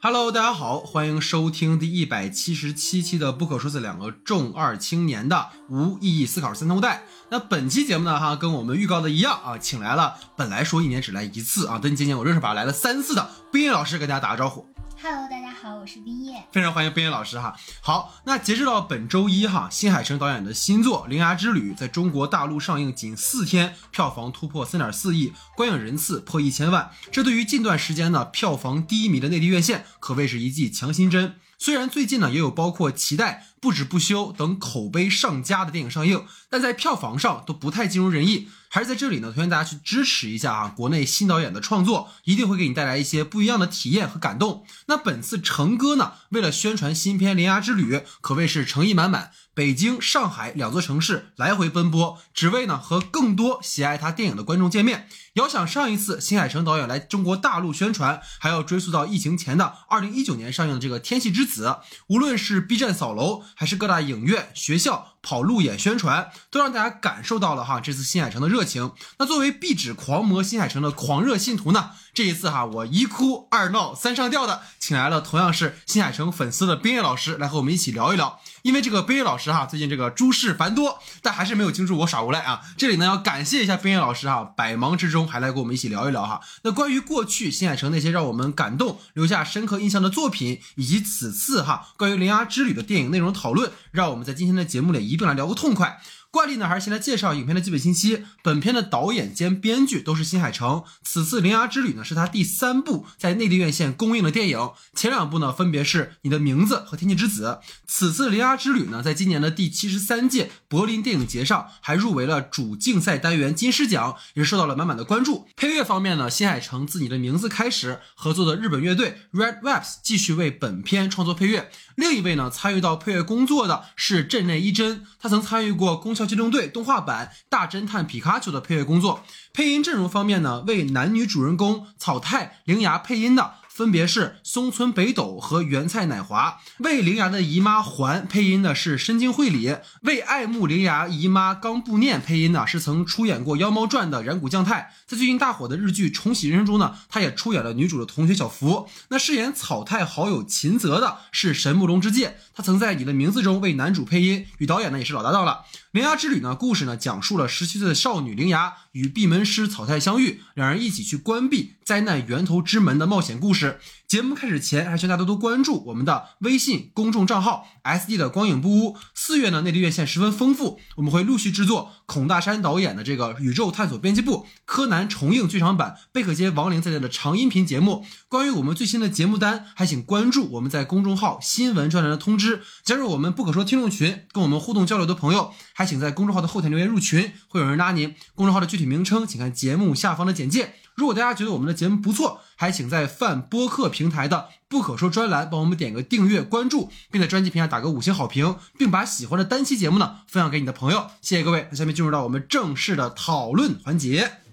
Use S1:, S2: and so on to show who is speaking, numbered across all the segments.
S1: Hello，大家好，欢迎收听第一百七十七期的《不可说的两个重二青年的无意义思考三通带》。那本期节目呢，哈，跟我们预告的一样啊，请来了本来说一年只来一次啊，但今年我认识吧来了三次的冰叶老师，跟大家打个招呼。
S2: Hello，大家好，我是冰叶。
S1: 非常欢迎冰叶老师哈。好，那截止到本周一哈，新海诚导演的新作《铃芽之旅》在中国大陆上映仅四天，票房突破三点四亿，观影人次破一千万。这对于近段时间呢票房低迷的内地院线，可谓是一剂强心针。虽然最近呢也有包括《期待》《不止不休》等口碑上佳的电影上映，但在票房上都不太尽如人意。还是在这里呢，推荐大家去支持一下啊，国内新导演的创作，一定会给你带来一些不一样的体验和感动。那本次成哥呢，为了宣传新片《铃芽之旅》，可谓是诚意满满，北京、上海两座城市来回奔波，只为呢和更多喜爱他电影的观众见面。遥想上一次新海诚导演来中国大陆宣传，还要追溯到疫情前的二零一九年上映的这个《天气之子》，无论是 B 站扫楼，还是各大影院、学校跑路演宣传，都让大家感受到了哈这次新海诚的热情。那作为壁纸狂魔新海诚的狂热信徒呢，这一次哈我一哭二闹三上吊的，请来了同样是新海诚粉丝的冰月老师来和我们一起聊一聊。因为这个冰叶老师哈最近这个诸事繁多，但还是没有惊住我耍无赖啊。这里呢要感谢一下冰叶老师哈，百忙之中还来跟我们一起聊一聊哈。那关于过去新海诚那些让我们感动、留下深刻印象的作品，以及此次哈关于铃芽之旅的电影内容讨论，让我们在今天的节目里一并来聊个痛快。惯例呢，还是先来介绍影片的基本信息。本片的导演兼编剧都是新海诚。此次《铃芽之旅》呢，是他第三部在内地院线公映的电影。前两部呢，分别是《你的名字》和《天气之子》。此次《铃芽之旅》呢，在今年的第七十三届柏林电影节上，还入围了主竞赛单元金狮奖，也是受到了满满的关注。配乐方面呢，新海诚自《你的名字》开始合作的日本乐队 Red Webs 继续为本片创作配乐。另一位呢，参与到配乐工作的是镇内一真，他曾参与过《攻壳机动队》动画版《大侦探皮卡丘》的配乐工作。配音阵容方面呢，为男女主人公草太、铃芽配音的分别是松村北斗和原菜乃华；为铃芽的姨妈环配音的是深津绘里；为爱慕铃芽姨妈冈部念配音的是曾出演过《妖猫传》的染谷将太。在最近大火的日剧《重启人生》中呢，他也出演了女主的同学小福。那饰演草太好友秦泽的是神木隆之介，他曾在《你的名字》中为男主配音，与导演呢也是老搭档了。铃芽之旅呢，故事呢讲述了十七岁的少女铃芽与闭门师草太相遇，两人一起去关闭灾难源头之门的冒险故事。节目开始前，还请大家多多关注我们的微信公众账号 “S D” 的光影不污。四月呢，内地院线十分丰富，我们会陆续制作孔大山导演的这个《宇宙探索编辑部》、柯南重映剧场版、贝克街亡灵在内的长音频节目。关于我们最新的节目单，还请关注我们在公众号新闻专栏的通知，加入我们不可说听众群，跟我们互动交流的朋友，还请在公众号的后台留言入群，会有人拉您。公众号的具体名称，请看节目下方的简介。如果大家觉得我们的节目不错，还请在泛播客平台的不可说专栏帮我们点个订阅、关注，并在专辑评价打个五星好评，并把喜欢的单期节目呢分享给你的朋友。谢谢各位。那下面进入到我们正式的讨论环节。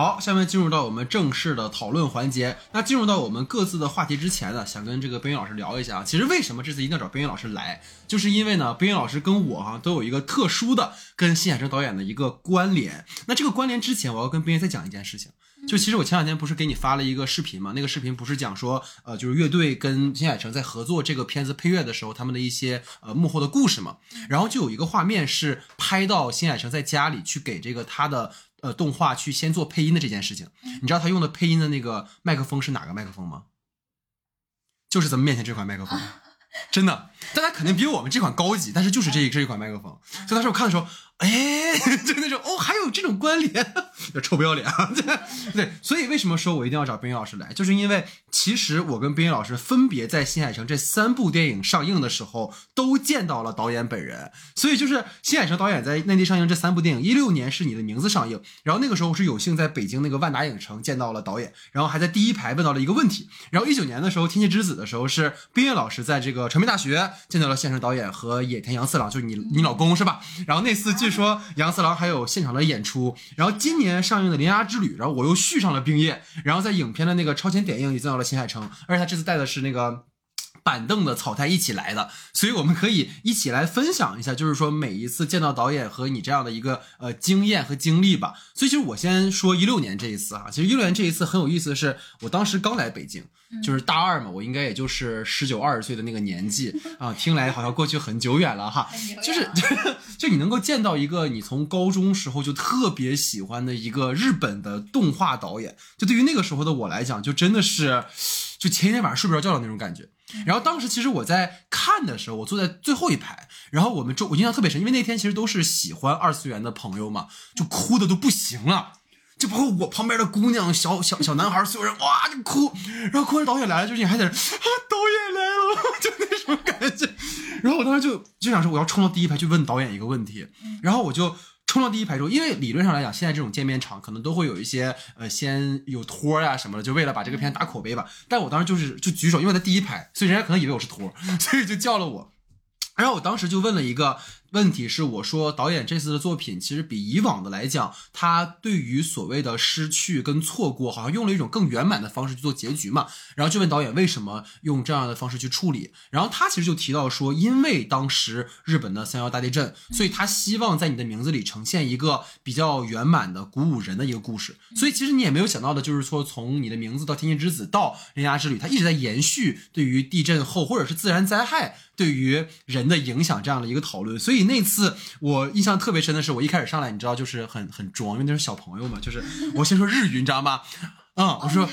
S1: 好，下面进入到我们正式的讨论环节。那进入到我们各自的话题之前呢，想跟这个冰云老师聊一下啊。其实为什么这次一定要找冰云老师来，就是因为呢，冰云老师跟我哈、都有一个特殊的跟新海诚导演的一个关联。那这个关联之前，我要跟冰云再讲一件事情。就其实我前两天不是给你发了一个视频嘛？那个视频不是讲说，呃，就是乐队跟新海诚在合作这个片子配乐的时候，他们的一些呃幕后的故事嘛。然后就有一个画面是拍到新海诚在家里去给这个他的呃动画去先做配音的这件事情。你知道他用的配音的那个麦克风是哪个麦克风吗？就是咱们面前这款麦克风，真的，但它肯定比我们这款高级，但是就是这一这一款麦克风。所以当时我看的时候，哎，就那种哦，还有这种关联，臭不要脸啊！对，所以为什么说我一定要找冰云老师来，就是因为其实我跟冰云老师分别在新海诚这三部电影上映的时候都见到了导演本人，所以就是新海诚导演在内地上映这三部电影，一六年是你的名字上映，然后那个时候我是有幸在北京那个万达影城见到了导演，然后还在第一排问到了一个问题，然后一九年的时候《天气之子》的时候是冰月老师在这个传媒大学见到了现成导演和野田洋次郎，就是你你老公是吧？然后那次说杨四郎还有现场的演出，然后今年上映的《铃芽之旅》，然后我又续上了冰叶，然后在影片的那个超前点映也见到了新海城，而且他这次带的是那个。板凳的草台一起来的，所以我们可以一起来分享一下，就是说每一次见到导演和你这样的一个呃经验和经历吧。所以其实我先说一六年这一次哈，其实一六年这一次很有意思的是，我当时刚来北京，就是大二嘛，我应该也就是十九二十岁的那个年纪。啊，听来好像过去很久远了哈，就是 就你能够见到一个你从高中时候就特别喜欢的一个日本的动画导演，就对于那个时候的我来讲，就真的是就前一天晚上睡不着觉的那种感觉。然后当时其实我在看的时候，我坐在最后一排，然后我们就我印象特别深，因为那天其实都是喜欢二次元的朋友嘛，就哭的都不行了，就包括我旁边的姑娘、小小小男孩，所有人哇就哭，然后哭完导演来了，就是你还在这啊导演来了，就那种感觉。然后我当时就就想说我要冲到第一排去问导演一个问题，然后我就。冲到第一排之后，因为理论上来讲，现在这种见面场可能都会有一些呃，先有托儿啊什么的，就为了把这个片打口碑吧。但我当时就是就举手，因为在第一排，所以人家可能以为我是托，所以就叫了我。然后我当时就问了一个。问题是，我说导演这次的作品其实比以往的来讲，他对于所谓的失去跟错过，好像用了一种更圆满的方式去做结局嘛。然后就问导演为什么用这样的方式去处理。然后他其实就提到说，因为当时日本的三幺大地震，所以他希望在你的名字里呈现一个比较圆满的、鼓舞人的一个故事。所以其实你也没有想到的，就是说从你的名字到天气之子到铃芽之旅，它一直在延续对于地震后或者是自然灾害对于人的影响这样的一个讨论。所以。那次我印象特别深的是，我一开始上来，你知道，就是很很装，因为那是小朋友嘛，就是 我先说日语，你知道吗？嗯，我说，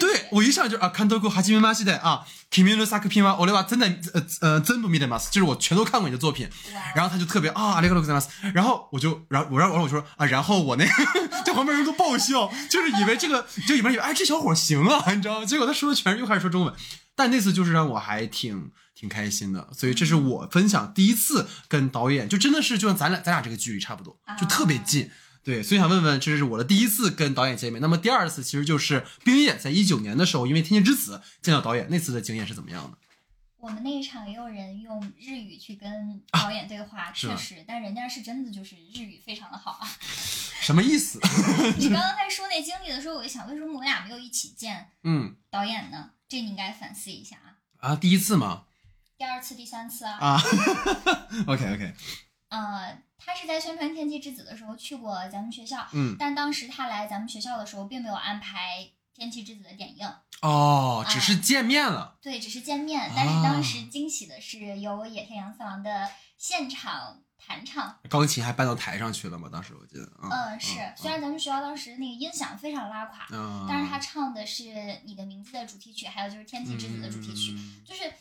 S1: 对我一上来就啊，看多过哈基米马西的啊，kimi no sakupi wa ore wa 真的呃呃真不 m i 吗？就是我全都看过你的作品，然后他就特别啊，阿里克罗克斯，然后我就然后我让我我说啊，然后我那个 在旁边人都爆笑，就是以为这个就以为以为哎这小伙行啊，你知道吗？结果他说的全是又开始说中文，但那次就是让我还挺。挺开心的，所以这是我分享第一次跟导演，就真的是就像咱俩咱俩这个距离差不多，就特别近。对，所以想问问，这是我的第一次跟导演见面。那么第二次其实就是冰叶在一九年的时候，因为《天气之子》见到导演，那次的经验是怎么样的？
S2: 我们那一场也有人用日语去跟导演对话，确实，但人家是真的就是日语非常的好啊。
S1: 什么意思？
S2: 你刚刚在说那经历的时候，我就想，为什么我俩没有一起见
S1: 嗯
S2: 导演呢？这你应该反思一下啊。
S1: 啊，第一次吗？
S2: 第二次、第三次啊！
S1: 啊，OK OK。
S2: 呃，他是在宣传《天气之子》的时候去过咱们学校，
S1: 嗯，
S2: 但当时他来咱们学校的时候，并没有安排《天气之子》的点映。
S1: 哦，只是见面了。
S2: 对，只是见面。但是当时惊喜的是，有野田洋次郎的现场弹唱，
S1: 钢琴还搬到台上去了吗？当时我记得。
S2: 嗯，是。虽然咱们学校当时那个音响非常拉垮，但是他唱的是《你的名字》的主题曲，还有就是《天气之子》的主题曲，就是。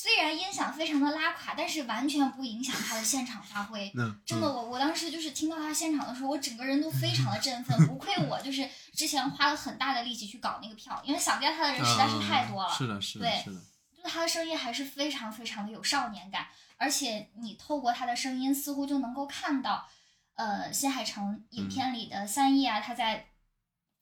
S2: 虽然音响非常的拉垮，但是完全不影响他的现场发挥。真的，我我当时就是听到他现场的时候，我整个人都非常的振 奋。不愧我就是之前花了很大的力气去搞那个票，因为想见他的人实在是太多了。
S1: 是的，是的，
S2: 对，就是他的声音还是非常非常的有少年感，而且你透过他的声音，似乎就能够看到，呃，新海诚影片里的三叶啊，他在。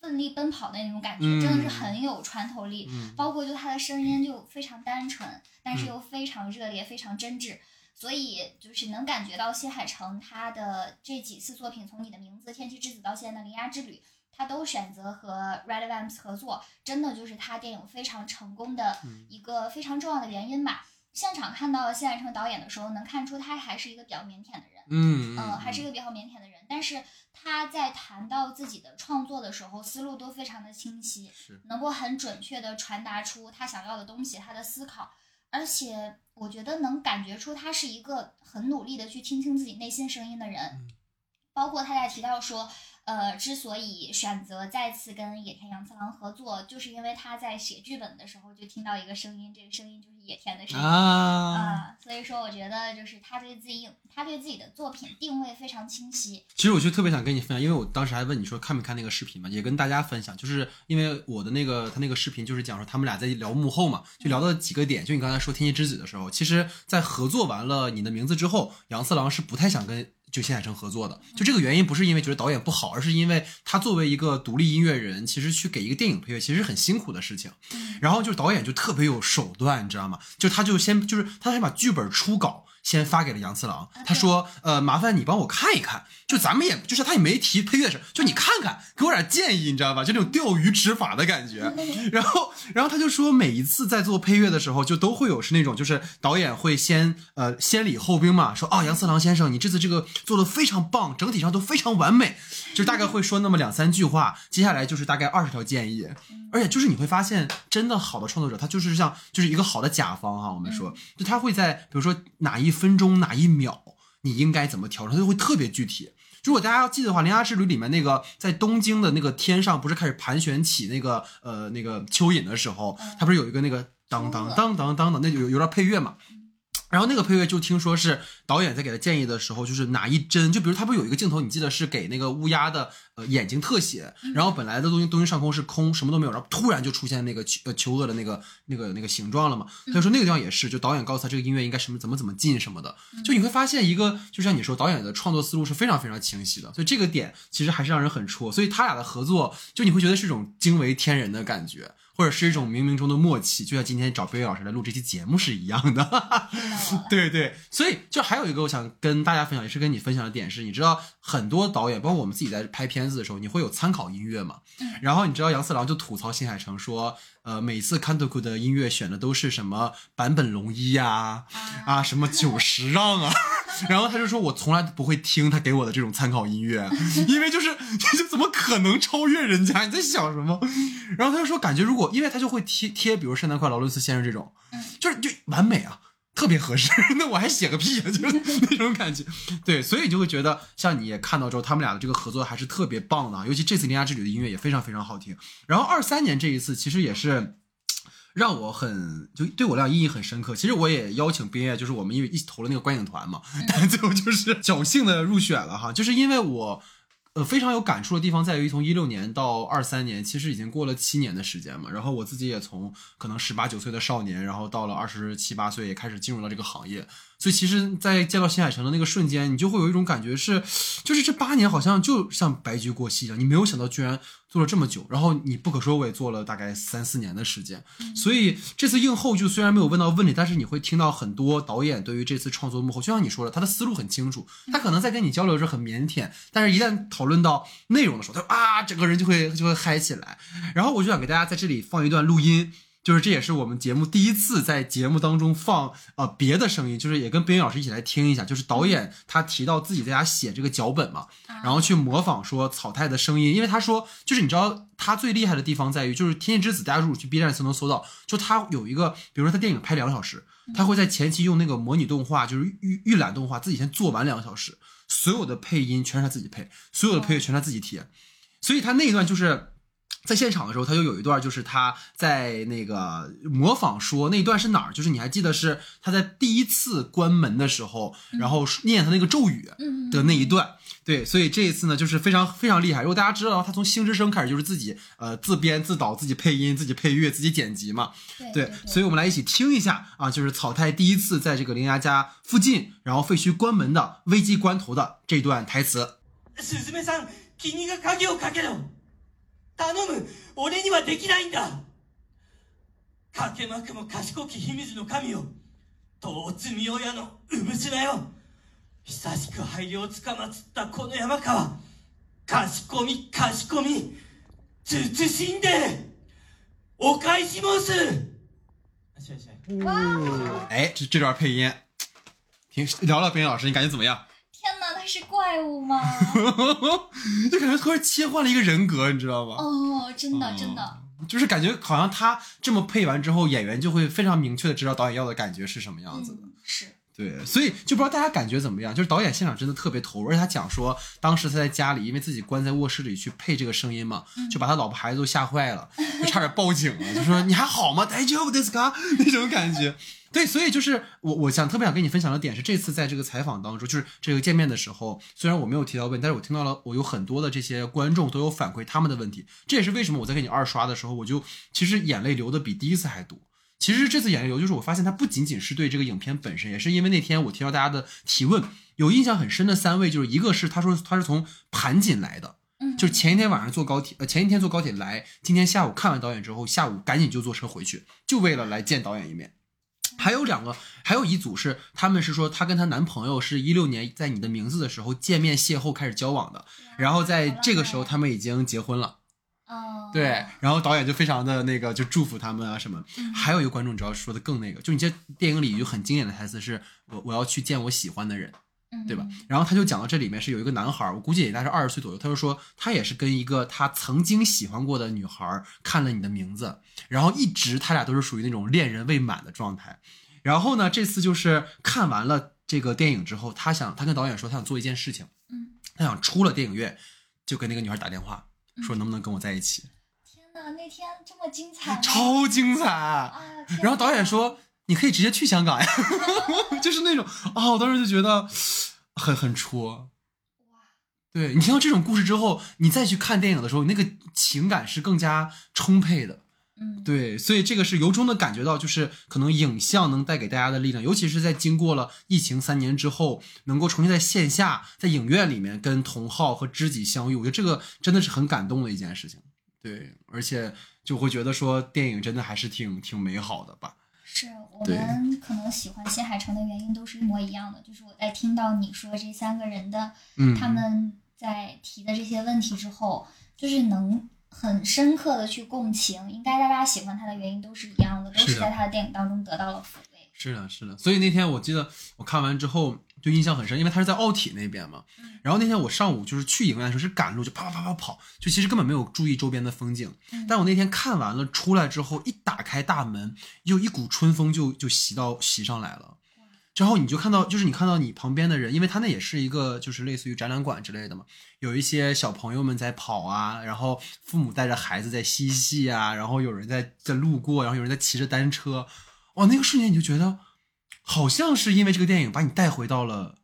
S2: 奋力奔跑的那种感觉，真的是很有穿透力。包括就他的声音就非常单纯，但是又非常热烈，非常真挚。所以就是能感觉到新海诚他的这几次作品，从你的名字、天气之子到现在的铃芽之旅，他都选择和 Red Vamps 合作，真的就是他电影非常成功的一个非常重要的原因吧。现场看到新海诚导演的时候，能看出他还是一个比较腼腆的人，
S1: 嗯
S2: 嗯，还是一个比较腼腆的人，但是。他在谈到自己的创作的时候，思路都非常的清晰，能够很准确的传达出他想要的东西，他的思考，而且我觉得能感觉出他是一个很努力的去听清自己内心声音的人，包括他在提到说。呃，之所以选择再次跟野田洋次郎合作，就是因为他在写剧本的时候就听到一个声音，这个声音就是野田的声音啊。所以说，我觉得就是他对自己，他对自己的作品定位非常清晰。
S1: 其实我就特别想跟你分享，因为我当时还问你说看没看那个视频嘛，也跟大家分享，就是因为我的那个他那个视频就是讲说他们俩在聊幕后嘛，就聊到几个点，就你刚才说《天气之子》的时候，其实在合作完了你的名字之后，杨次郎是不太想跟。就新海诚合作的，就这个原因不是因为觉得导演不好，而是因为他作为一个独立音乐人，其实去给一个电影配乐，其实很辛苦的事情。然后就是导演就特别有手段，你知道吗？就他就先就是他先把剧本初稿先发给了杨次郎
S2: 啊，
S1: 他说，呃，麻烦你帮我看一看，就咱们也就是他也没提配乐的事，就你看看，给我点建议，你知道吧？就那种钓鱼执法的感觉。然后，然后他就说，每一次在做配乐的时候，就都会有是那种，就是导演会先呃先礼后兵嘛，说啊，杨次郎先生，你这次这个做的非常棒，整体上都非常完美，就大概会说那么两三句话，接下来就是大概二十条建议，而且就是你会发现，真的好的创作者，他就是像就是一个好的甲方哈，我们说，就他会在比如说哪一分钟哪一秒，你应该怎么调整，它就会特别具体。如果大家要记得的话，《铃芽之旅》里面那个在东京的那个天上，不是开始盘旋起那个呃那个蚯蚓的时候，它不是有一个那个当当当当当的，那就有有点配乐嘛。然后那个配乐就听说是导演在给他建议的时候，就是哪一帧，就比如他不是有一个镜头，你记得是给那个乌鸦的呃眼睛特写，然后本来的东西东西上空是空，什么都没有，然后突然就出现那个求呃求恶的那个那个那个形状了嘛。他就说那个地方也是，就导演告诉他这个音乐应该什么怎么怎么进什么的，就你会发现一个，就像你说导演的创作思路是非常非常清晰的，所以这个点其实还是让人很戳。所以他俩的合作，就你会觉得是一种惊为天人的感觉。或者是一种冥冥中的默契，就像今天找贝贝老师来录这期节目是一样的。对对，所以就还有一个我想跟大家分享，也是跟你分享的点是，你知道很多导演，包括我们自己在拍片子的时候，你会有参考音乐嘛？然后你知道杨四郎就吐槽新海诚说，呃，每次看图库的音乐选的都是什么坂本龙一呀，啊，什么久石让啊。然后他就说，我从来不会听他给我的这种参考音乐，因为就是 就怎么可能超越人家？你在想什么？然后他就说，感觉如果因为他就会贴贴，比如圣诞快乐劳伦斯先生这种，就是就完美啊，特别合适。那我还写个屁啊，就是那种感觉。对，所以就会觉得像你也看到之后，他们俩的这个合作还是特别棒的，尤其这次《铃芽之旅》的音乐也非常非常好听。然后二三年这一次其实也是。让我很就对我俩意义很深刻。其实我也邀请冰叶，就是我们因为一起投了那个观影团嘛，但最后就是侥幸的入选了哈。就是因为我呃非常有感触的地方在于，从一六年到二三年，其实已经过了七年的时间嘛。然后我自己也从可能十八九岁的少年，然后到了二十七八岁，也开始进入了这个行业。所以其实，在见到新海诚的那个瞬间，你就会有一种感觉是，就是这八年好像就像白驹过隙一样，你没有想到居然做了这么久。然后你不可说我也做了大概三四年的时间，所以这次映后就虽然没有问到问题，但是你会听到很多导演对于这次创作幕后，就像你说的，他的思路很清楚，他可能在跟你交流的时候很腼腆，但是一旦讨论到内容的时候，他啊，整个人就会就会嗨起来。然后我就想给大家在这里放一段录音。就是这也是我们节目第一次在节目当中放呃别的声音，就是也跟边云老师一起来听一下。就是导演他提到自己在家写这个脚本嘛，然后去模仿说草太的声音，因为他说就是你知道他最厉害的地方在于，就是《天气之子》，大家如果去 B 站都能搜到，就他有一个，比如说他电影拍两个小时，他会在前期用那个模拟动画，就是预预览动画，自己先做完两个小时，所有的配音全是他自己配，所有的配乐全是他自己贴，所以他那一段就是。在现场的时候，他就有一段，就是他在那个模仿说那一段是哪儿？就是你还记得是他在第一次关门的时候，然后念他那个咒语的那一段。对，所以这一次呢，就是非常非常厉害。如果大家知道，他从星之声开始就是自己呃自编自导、自己配音、自己配乐、自己剪辑嘛。
S2: 对，
S1: 所以我们来一起听一下啊，就是草太第一次在这个铃芽家附近，然后废墟关门的危机关头的这段台词。
S3: 頼む。俺にはできないんだ。かけまくも賢き秘密の神よ。遠津み親の産娘よ。久しく廃業つかまつったこの山川。賢み賢み。慎んで。お返し申す。
S1: 哎，这这段配音，听聊聊，冰老师，你感觉怎么样？
S2: 是怪物吗？
S1: 就感觉突然切换了一个人格，你知道吗？
S2: 哦，真的真的，
S1: 就是感觉好像他这么配完之后，演员就会非常明确的知道导演要的感觉是什么样子的。
S2: 是，
S1: 对，所以就不知道大家感觉怎么样？就是导演现场真的特别投入，而且他讲说，当时他在家里，因为自己关在卧室里去配这个声音嘛，就把他老婆孩子都吓坏了，就差点报警了，就说你还好吗？大丈夫ですか？那种感觉。对，所以就是我，我想特别想跟你分享的点是，这次在这个采访当中，就是这个见面的时候，虽然我没有提到问，但是我听到了，我有很多的这些观众都有反馈他们的问题，这也是为什么我在给你二刷的时候，我就其实眼泪流的比第一次还多。 其实这次眼泪流，就是我发现它不仅仅是对这个影片本身，也是因为那天我听到大家的提问，有印象很深的三位，就是一个是他说他是从盘锦来的，
S2: 嗯，
S1: 就是前一天晚上坐高铁，呃，前一天坐高铁来，今天下午看完导演之后，下午赶紧就坐车回去，就为了来见导演一面。还有两个，还有一组是他们是说她跟她男朋友是一六年在你的名字的时候见面邂逅开始交往的，然后在这个时候他们已经结婚了。
S2: 哦，
S1: 对，然后导演就非常的那个，就祝福他们啊什么。
S2: 嗯
S1: 还有一个观众，你知道说的更那个，就你这电影里有很经典的台词是：“我我要去见我喜欢的人。”
S2: 嗯，
S1: 对吧？然后他就讲到这里面是有一个男孩儿，我估计也大概是二十岁左右，他就说他也是跟一个他曾经喜欢过的女孩儿看了你的名字，然后一直他俩都是属于那种恋人未满的状态。然后呢，这次就是看完了这个电影之后，他想他跟导演说他想做一件事情，
S2: 嗯，
S1: 他想出了电影院就跟那个女孩打电话
S2: 嗯
S1: 说能不能跟我在一起，
S2: 天哪，那天这么精彩，
S1: 超精彩。
S2: 啊！
S1: 然后导演说你可以直接去香港呀，就是那种啊，我当时就觉得很很戳。
S2: 哇，
S1: 对你听到这种故事之后，你再去看电影的时候，那个情感是更加充沛的。
S2: 嗯，
S1: 对，所以这个是由衷的感觉到，就是可能影像能带给大家的力量，尤其是在经过了疫情三年之后，能够重新在线下在影院里面跟同好和知己相遇，我觉得这个真的是很感动的一件事情。对，而且就会觉得说电影真的还是挺挺美好的吧。
S2: 是我们可能喜欢新海诚的原因都是一模一样的，就是我在听到你说这三个人的
S1: 嗯，
S2: 他们在提的这些问题之后，就是能很深刻的去共情，应该大家喜欢他的原因都是一样的，都
S1: 是
S2: 在他的电影当中得到了抚慰。
S1: 是的，是的，所以那天我记得我看完之后就印象很深，因为他是在奥体那边嘛。
S2: 嗯
S1: 然后那天我上午就是去影院的时候是赶路，就啪啪啪啪跑，就其实根本没有注意周边的风景。
S2: 嗯
S1: 但我那天看完了出来之后，一打开大门，又一股春风就就袭到袭上来了。然后你就看到，就是你看到你旁边的人，因为他那也是一个就是类似于展览馆之类的嘛，有一些小朋友们在跑啊，然后父母带着孩子在嬉戏啊，然后有人在在路过，然后有人在骑着单车，哇，那个瞬间你就觉得，好像是因为这个电影把你带回到了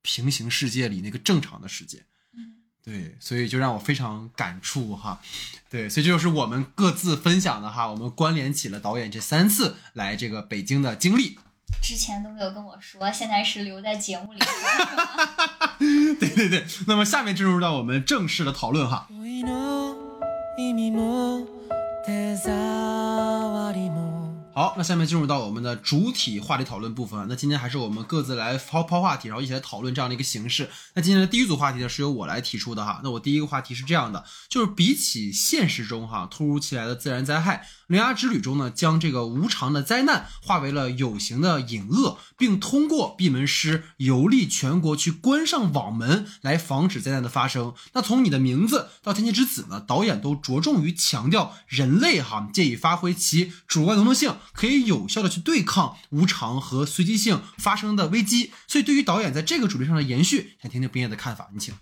S1: 平行世界里那个正常的世界。
S2: 嗯
S1: 对，所以就让我非常感触哈。对，所以这就是我们各自分享的哈，我们关联起了导演这三次来这个北京的经历。
S2: 之前都没有跟我说，现在是留在节目里说。是吗
S1: 对对对，那么下面进入到我们正式的讨论哈。
S4: 恋の意味も手触りも
S1: 好，那下面进入到我们的主体话题讨论部分啊。那今天还是我们各自来抛抛话题，然后一起来讨论这样的一个形式。那今天的第一组话题呢，是由我来提出的哈。那我第一个话题是这样的，就是比起现实中哈突如其来的自然灾害，《 铃芽之旅》中呢，将这个无常的灾难化为了有形的隐恶，并通过闭门师游历全国去关上网门，来防止灾难的发生。那从你的名字到天气之子呢，导演都着重于强调人类哈借以发挥其主观能动性，可以有效的去对抗无常和随机性发生的危机。所以对于导演在这个主题上的延续，想听听冰叶的看法，你请。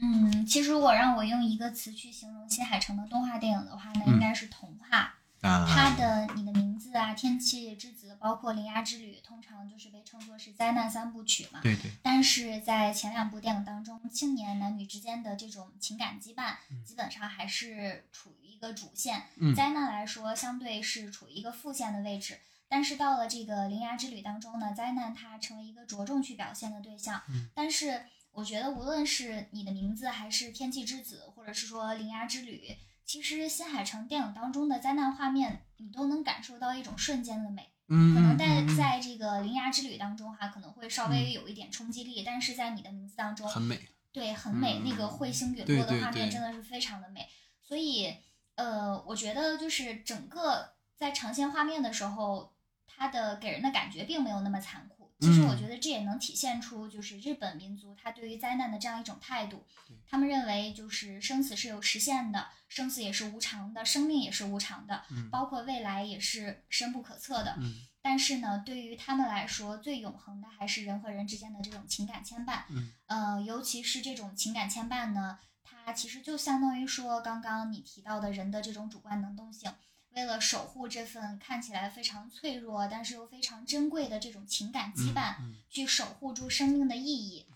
S2: 嗯，其实如果让我用一个词去形容新海诚的动画电影的话，那应该是童话。
S1: 啊
S2: 它的你的名字啊，天气之子，包括铃芽之旅，通常就是被称作是灾难三部曲嘛。
S1: 对对，
S2: 但是在前两部电影当中，青年男女之间的这种情感羁绊，基本上还是处于一个主线。
S1: 嗯
S2: 灾难来说，相对是处于一个副线的位置。但是到了这个《铃芽之旅》当中呢，灾难它成为一个着重去表现的对象。
S1: 嗯
S2: 但是我觉得，无论是你的名字，还是天气之子，或者是说《铃芽之旅》，其实新海诚电影当中的灾难画面，你都能感受到一种瞬间的美。
S1: 嗯，
S2: 可能在在这个《铃芽之旅》当中哈，可能会稍微有一点冲击力，但是在你的名字当中，
S1: 很美，
S2: 对，很美，
S1: 嗯
S2: 那个彗星陨落的画面真的是非常的美。所以，呃，我觉得就是整个在呈现画面的时候，它的给人的感觉并没有那么残酷。其实我
S1: 嗯
S2: 觉得这也能体现出就是日本民族他对于灾难的这样一种态度。他们认为就是生死是有实现的，生死也是无常的，生命也是无常的，
S1: 嗯
S2: 包括未来也是深不可测的。
S1: 嗯
S2: 但是呢，对于他们来说，最永恒的还是人和人之间的这种情感牵绊。
S1: 嗯，
S2: 呃，尤其是这种情感牵绊呢，它其实就相当于说刚刚你提到的人的这种主观能动性。为了守护这份看起来非常脆弱，但是又非常珍贵的这种情感羁绊，
S1: 嗯
S2: 去守护住生命的意义，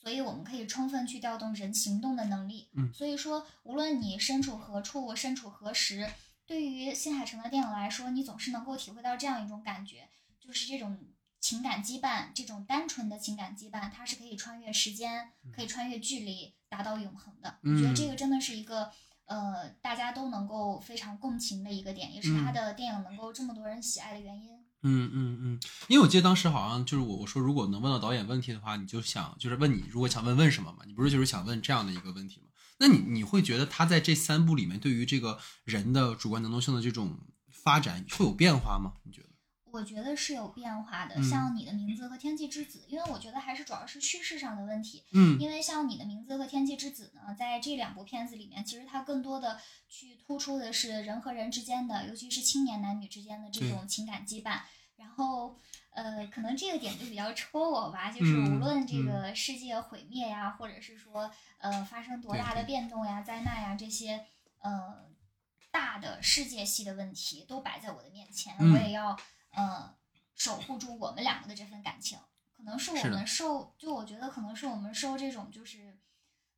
S2: 所以我们可以充分去调动人行动的能力。
S1: 嗯
S2: 所以说，无论你身处何处，身处何时，对于新海诚的电影来说，你总是能够体会到这样一种感觉，就是这种情感羁绊，这种单纯的情感羁绊，它是可以穿越时间，可以穿越距离，达到永恒的。我觉得这个真的是一个。呃，大家都能够非常共情的一个点，也是他
S1: 嗯
S2: 的电影能够这么多人喜爱的原因。
S1: 嗯嗯嗯，因为我记得当时好像就是我我说如果能问到导演问题的话，你就想就是问你如果想问问什么嘛，你不是就是想问这样的一个问题吗？那你你会觉得他在这三部里面对于这个人的主观能动性的这种发展会有变化吗？你觉得？
S2: 我觉得是有变化的，
S1: 嗯。
S2: 像你的名字和天气之子，因为我觉得还是主要是叙事上的问题。
S1: 嗯。
S2: 因为像你的名字和天气之子呢，在这两部片子里面，其实它更多的去突出的是人和人之间的，尤其是青年男女之间的这种情感羁绊。然后，呃，可能这个点就比较戳我吧，就是
S1: 嗯
S2: 无论这个世界毁灭呀，或者是说呃发生多大的变动呀、灾难呀这些呃大的世界系的问题都摆在我的面前，
S1: 嗯。
S2: 我也要呃守护住我们两个的这份感情。可能是我们受，就我觉得可能是我们受这种就是，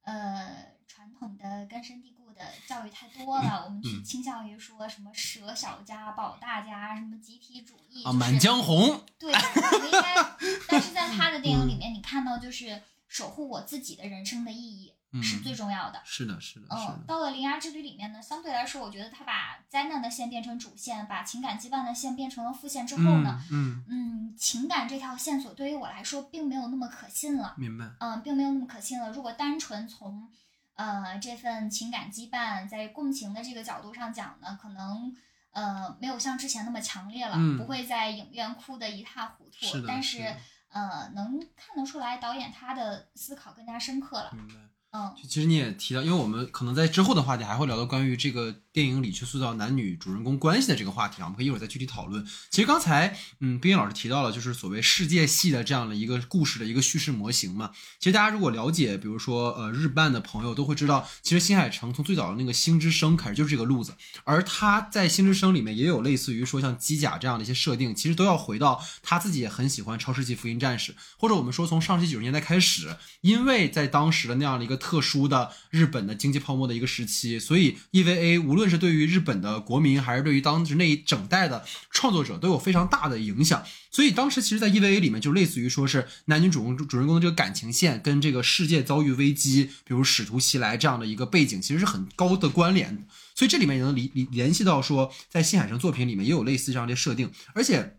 S2: 呃，传统的根深蒂固的教育太多了，我们倾向于说什么舍小家保大家，什么集体主义，
S1: 啊，《
S2: 就是
S1: 满江红》
S2: 对，我们应该，但是在他的电影里
S1: 嗯。
S2: 面，你看到就是守护我自己的人生的意义是
S1: 嗯
S2: 最重要的。
S1: 是的，是的，
S2: 嗯，
S1: 的，
S2: 到了《铃芽之旅》里面呢，相对来说，我觉得他把灾难的线变成主线，把情感羁绊的线变成了副线之后呢，
S1: 嗯嗯，
S2: 嗯，情感这条线索对于我来说并没有那么可信了。
S1: 明白，
S2: 嗯，并没有那么可信了。如果单纯从呃这份情感羁绊在共情的这个角度上讲呢，可能呃没有像之前那么强烈了，
S1: 嗯
S2: 不会在影院哭得一塌糊涂。
S1: 是
S2: 但是
S1: 是
S2: 呃能看得出来导演他的思考更加深刻了。
S1: 明白。
S2: 嗯
S1: 其实你也提到，因为我们可能在之后的话题还会聊到关于这个电影里去塑造男女主人公关系的这个话题啊，我们可以一会儿再具体讨论。其实刚才嗯，冰冰老师提到了，就是所谓世界系的这样的一个故事的一个叙事模型嘛。其实大家如果了解，比如说呃日漫的朋友都会知道，其实新海诚从最早的那个《星之声》开始就是这个路子，而他在《星之声》里面也有类似于说像机甲这样的一些设定，其实都要回到他自己也很喜欢《超世纪福音战士》，或者我们说从上世纪九十年代开始，因为在当时的那样的一个特殊的日本的经济泡沫的一个时期，所以 EVA 无论是对于日本的国民，还是对于当时那一整代的创作者都有非常大的影响。所以当时其实，在 EVA 里面就类似于说是男女主人主人公的这个感情线跟这个世界遭遇危机，比如使徒袭来这样的一个背景，其实是很高的关联。所以这里面也能联联联系到说，在新海诚作品里面也有类似这样的设定，而且。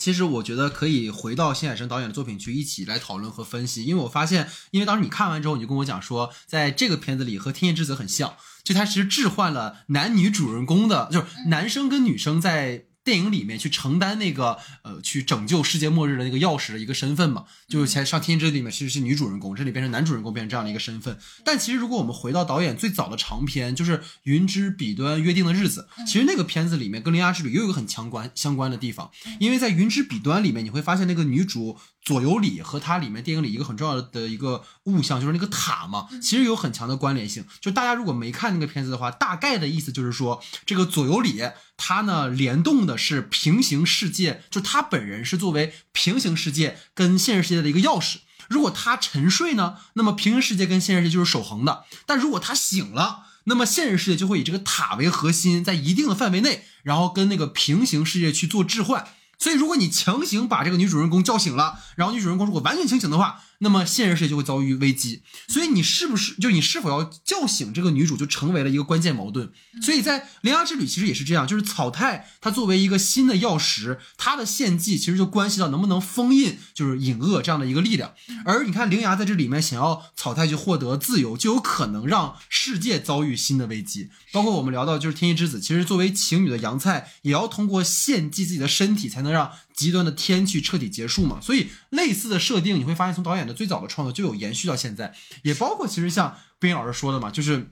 S1: 其实我觉得可以回到新海诚导演的作品去一起来讨论和分析，因为我发现，因为当时你看完之后，你就跟我讲说，在这个片子里和《天气之子》很像，就它其实置换了男女主人公的，就是男生跟女生在。电影里面去承担那个呃去拯救世界末日的那个钥匙的一个身份嘛，就是前上《天之》里面其实是女主人公，这里变成男主人公变成这样的一个身份。但其实如果我们回到导演最早的长片，就是《云之彼端约定的日子》，其实那个片子里面跟《铃芽之旅》又有一个很强关相关的地方，因为在《云之彼端》里面你会发现那个女主左右里和它里面电影里一个很重要的一个物象就是那个塔嘛，其实有很强的关联性。就大家如果没看那个片子的话，大概的意思就是说，这个左右里它呢联动的是平行世界，就他本人是作为平行世界跟现实世界的一个钥匙。如果他沉睡呢，那么平行世界跟现实世界就是守恒的；但如果他醒了，那么现实世界就会以这个塔为核心，在一定的范围内，然后跟那个平行世界去做置换。所以，如果你强行把这个女主人公叫醒了，然后女主人公如果完全清醒的话，那么现实世界就会遭遇危机。所以，你是不是就你是否要叫醒这个女主，就成为了一个关键矛盾。所以在《铃芽之旅》其实也是这样，就是草太它作为一个新的钥匙，它的献祭其实就关系到能不能封印，就是隐恶这样的一个力量。而你看铃芽在这里面想要草太去获得自由，就有可能让世界遭遇新的危机。包括我们聊到就是天气之子，其实作为情侣的杨菜，也要通过献祭自己的身体，才能让极端的天气彻底结束嘛。所以类似的设定，你会发现从导演的最早的创作就有延续到现在，也包括其实像冰老师说的嘛，就是。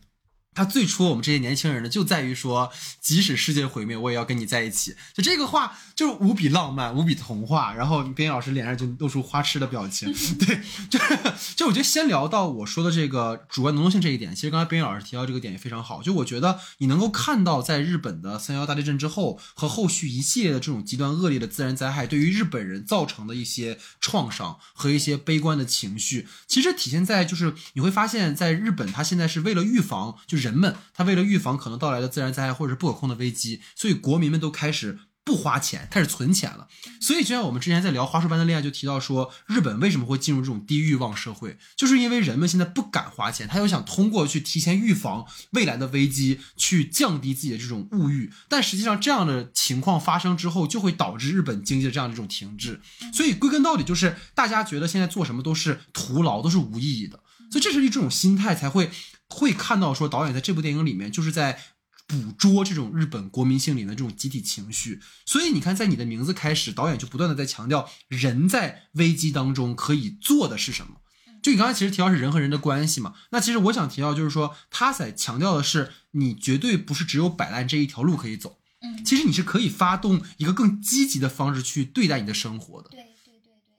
S1: 他最初我们这些年轻人呢，就在于说，即使世界毁灭，我也要跟你在一起。就这个话，就是无比浪漫，无比童话。然后边老师脸上就露出花痴的表情。对，就是就我觉得先聊到我说的这个主观能动性这一点，其实刚才边老师提到这个点也非常好。就我觉得你能够看到，在日本的三幺大地震之后和后续一系列的这种极端恶劣的自然灾害，对于日本人造成的一些创伤和一些悲观的情绪，其实体现在就是你会发现在日本，它现在是为了预防，就人们他为了预防可能到来的自然灾害或者是不可控的危机，所以国民们都开始不花钱，开始存钱了。所以就像我们之前在聊《花束般的恋爱》就提到说，日本为什么会进入这种低欲望社会，就是因为人们现在不敢花钱，他又想通过去提前预防未来的危机，去降低自己的这种物欲。但实际上这样的情况发生之后，就会导致日本经济的这样的一种停滞。所以归根到底就是大家觉得现在做什么都是徒劳，都是无意义的。所以这是一种心态才会会看到说导演在这部电影里面就是在。捕捉这种日本国民性里的这种集体情绪，所以你看，在你的名字开始，导演就不断的在强调人在危机当中可以做的是什么。就你刚才其实提到是人和人的关系嘛，那其实我想提到就是说，他在强调的是你绝对不是只有摆烂这一条路可以走，
S2: 嗯，
S1: 其实你是可以发动一个更积极的方式去对待你的生活的。
S2: 对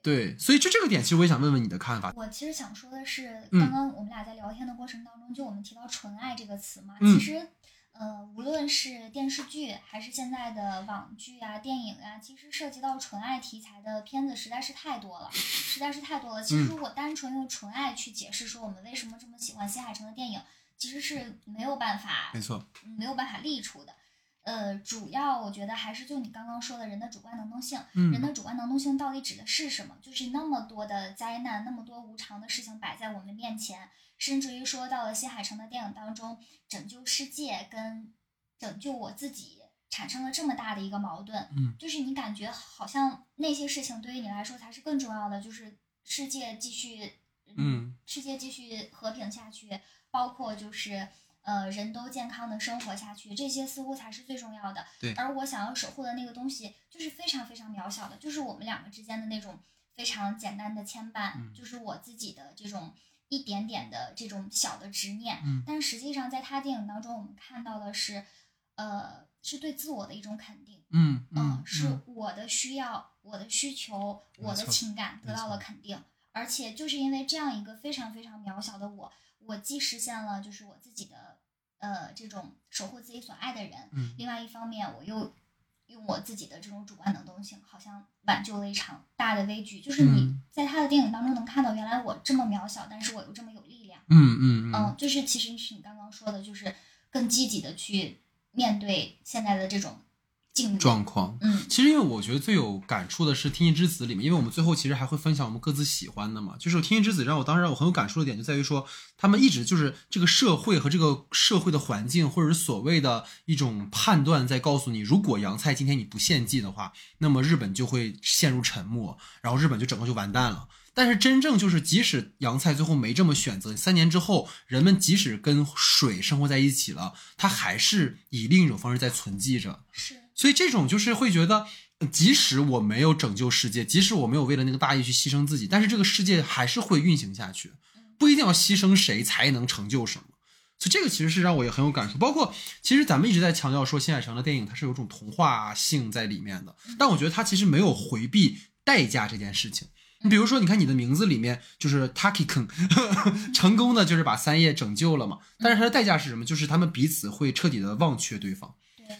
S2: 对
S1: 所以就这个点，其实我也想问问你的看法。
S2: 我其实想说的是，
S1: 嗯
S2: 刚刚我们俩在聊天的过程当中，就我们提到“纯爱”这个词嘛，
S1: 嗯
S2: 其实，呃，无论是电视剧还是现在的网剧啊、电影啊，其实涉及到纯爱题材的片子实在是太多了，实在是太多了。其实
S1: 嗯
S2: 如果单纯用纯爱去解释说我们为什么这么喜欢新海诚的电影，其实是没有办法
S1: 没错，
S2: 没有办法立出的。呃，主要我觉得还是就你刚刚说的人的主观能动性，
S1: 嗯
S2: 人的主观能动性到底指的是什么？就是那么多的灾难，那么多无常的事情摆在我们面前，甚至于说到了新海诚的电影当中，拯救世界跟拯救我自己产生了这么大的一个矛盾，
S1: 嗯，
S2: 就是你感觉好像那些事情对于你来说才是更重要的，就是世界继续，
S1: 嗯，
S2: 世界继续和平下去，包括就是呃人都健康的生活下去，这些似乎才是最重要的。
S1: 对
S2: 而我想要守护的那个东西，就是非常非常渺小的，就是我们两个之间的那种非常简单的牵绊，
S1: 嗯
S2: 就是我自己的这种一点点的这种小的执念。
S1: 嗯
S2: 但实际上，在他电影当中，我们看到的是，呃，是对自我的一种肯定。
S1: 嗯
S2: 嗯，
S1: 嗯，
S2: 是我的需要、我的需求、我的情感得到了肯定，而且就是因为这样一个非常非常渺小的我，我既实现了就是我自己的呃这种守护自己所爱的人，
S1: 嗯
S2: 另外一方面我又用我自己的这种主观能动性，好像挽救了一场大的危局。就是你
S1: 嗯
S2: 在他的电影当中能看到，原来我这么渺小，但是我又这么有力量。
S1: 嗯嗯嗯
S2: 嗯，就是其实是你刚刚说的，就是更积极的去面对现在的这种。
S1: 状况。
S2: 嗯
S1: 其实，因为我觉得最有感触的是《天气之子》里面，因为我们最后其实还会分享我们各自喜欢的嘛。就是《天气之子》让我当时让我很有感触的点，就在于说，他们一直就是这个社会和这个社会的环境，或者是所谓的一种判断，在告诉你，如果洋菜今天你不献祭的话，那么日本就会陷入沉默，然后日本就整个就完蛋了。但是真正就是，即使洋菜最后没这么选择，三年之后，人们即使跟水生活在一起了，它还是以另一种方式在存记着。
S2: 是
S1: 所以这种就是会觉得，呃即使我没有拯救世界，即使我没有为了那个大义去牺牲自己，但是这个世界还是会运行下去，不一定要牺牲谁才能成就什么。所以这个其实是让我也很有感触。包括其实咱们一直在强调说，新海诚的电影它是有种童话性在里面的，但我觉得他其实没有回避代价这件事情。你比如说，你看你的名字里面就是 Taki Kun，成功的就是把三叶拯救了嘛，但是它的代价是什么？就是他们彼此会彻底的忘却对方。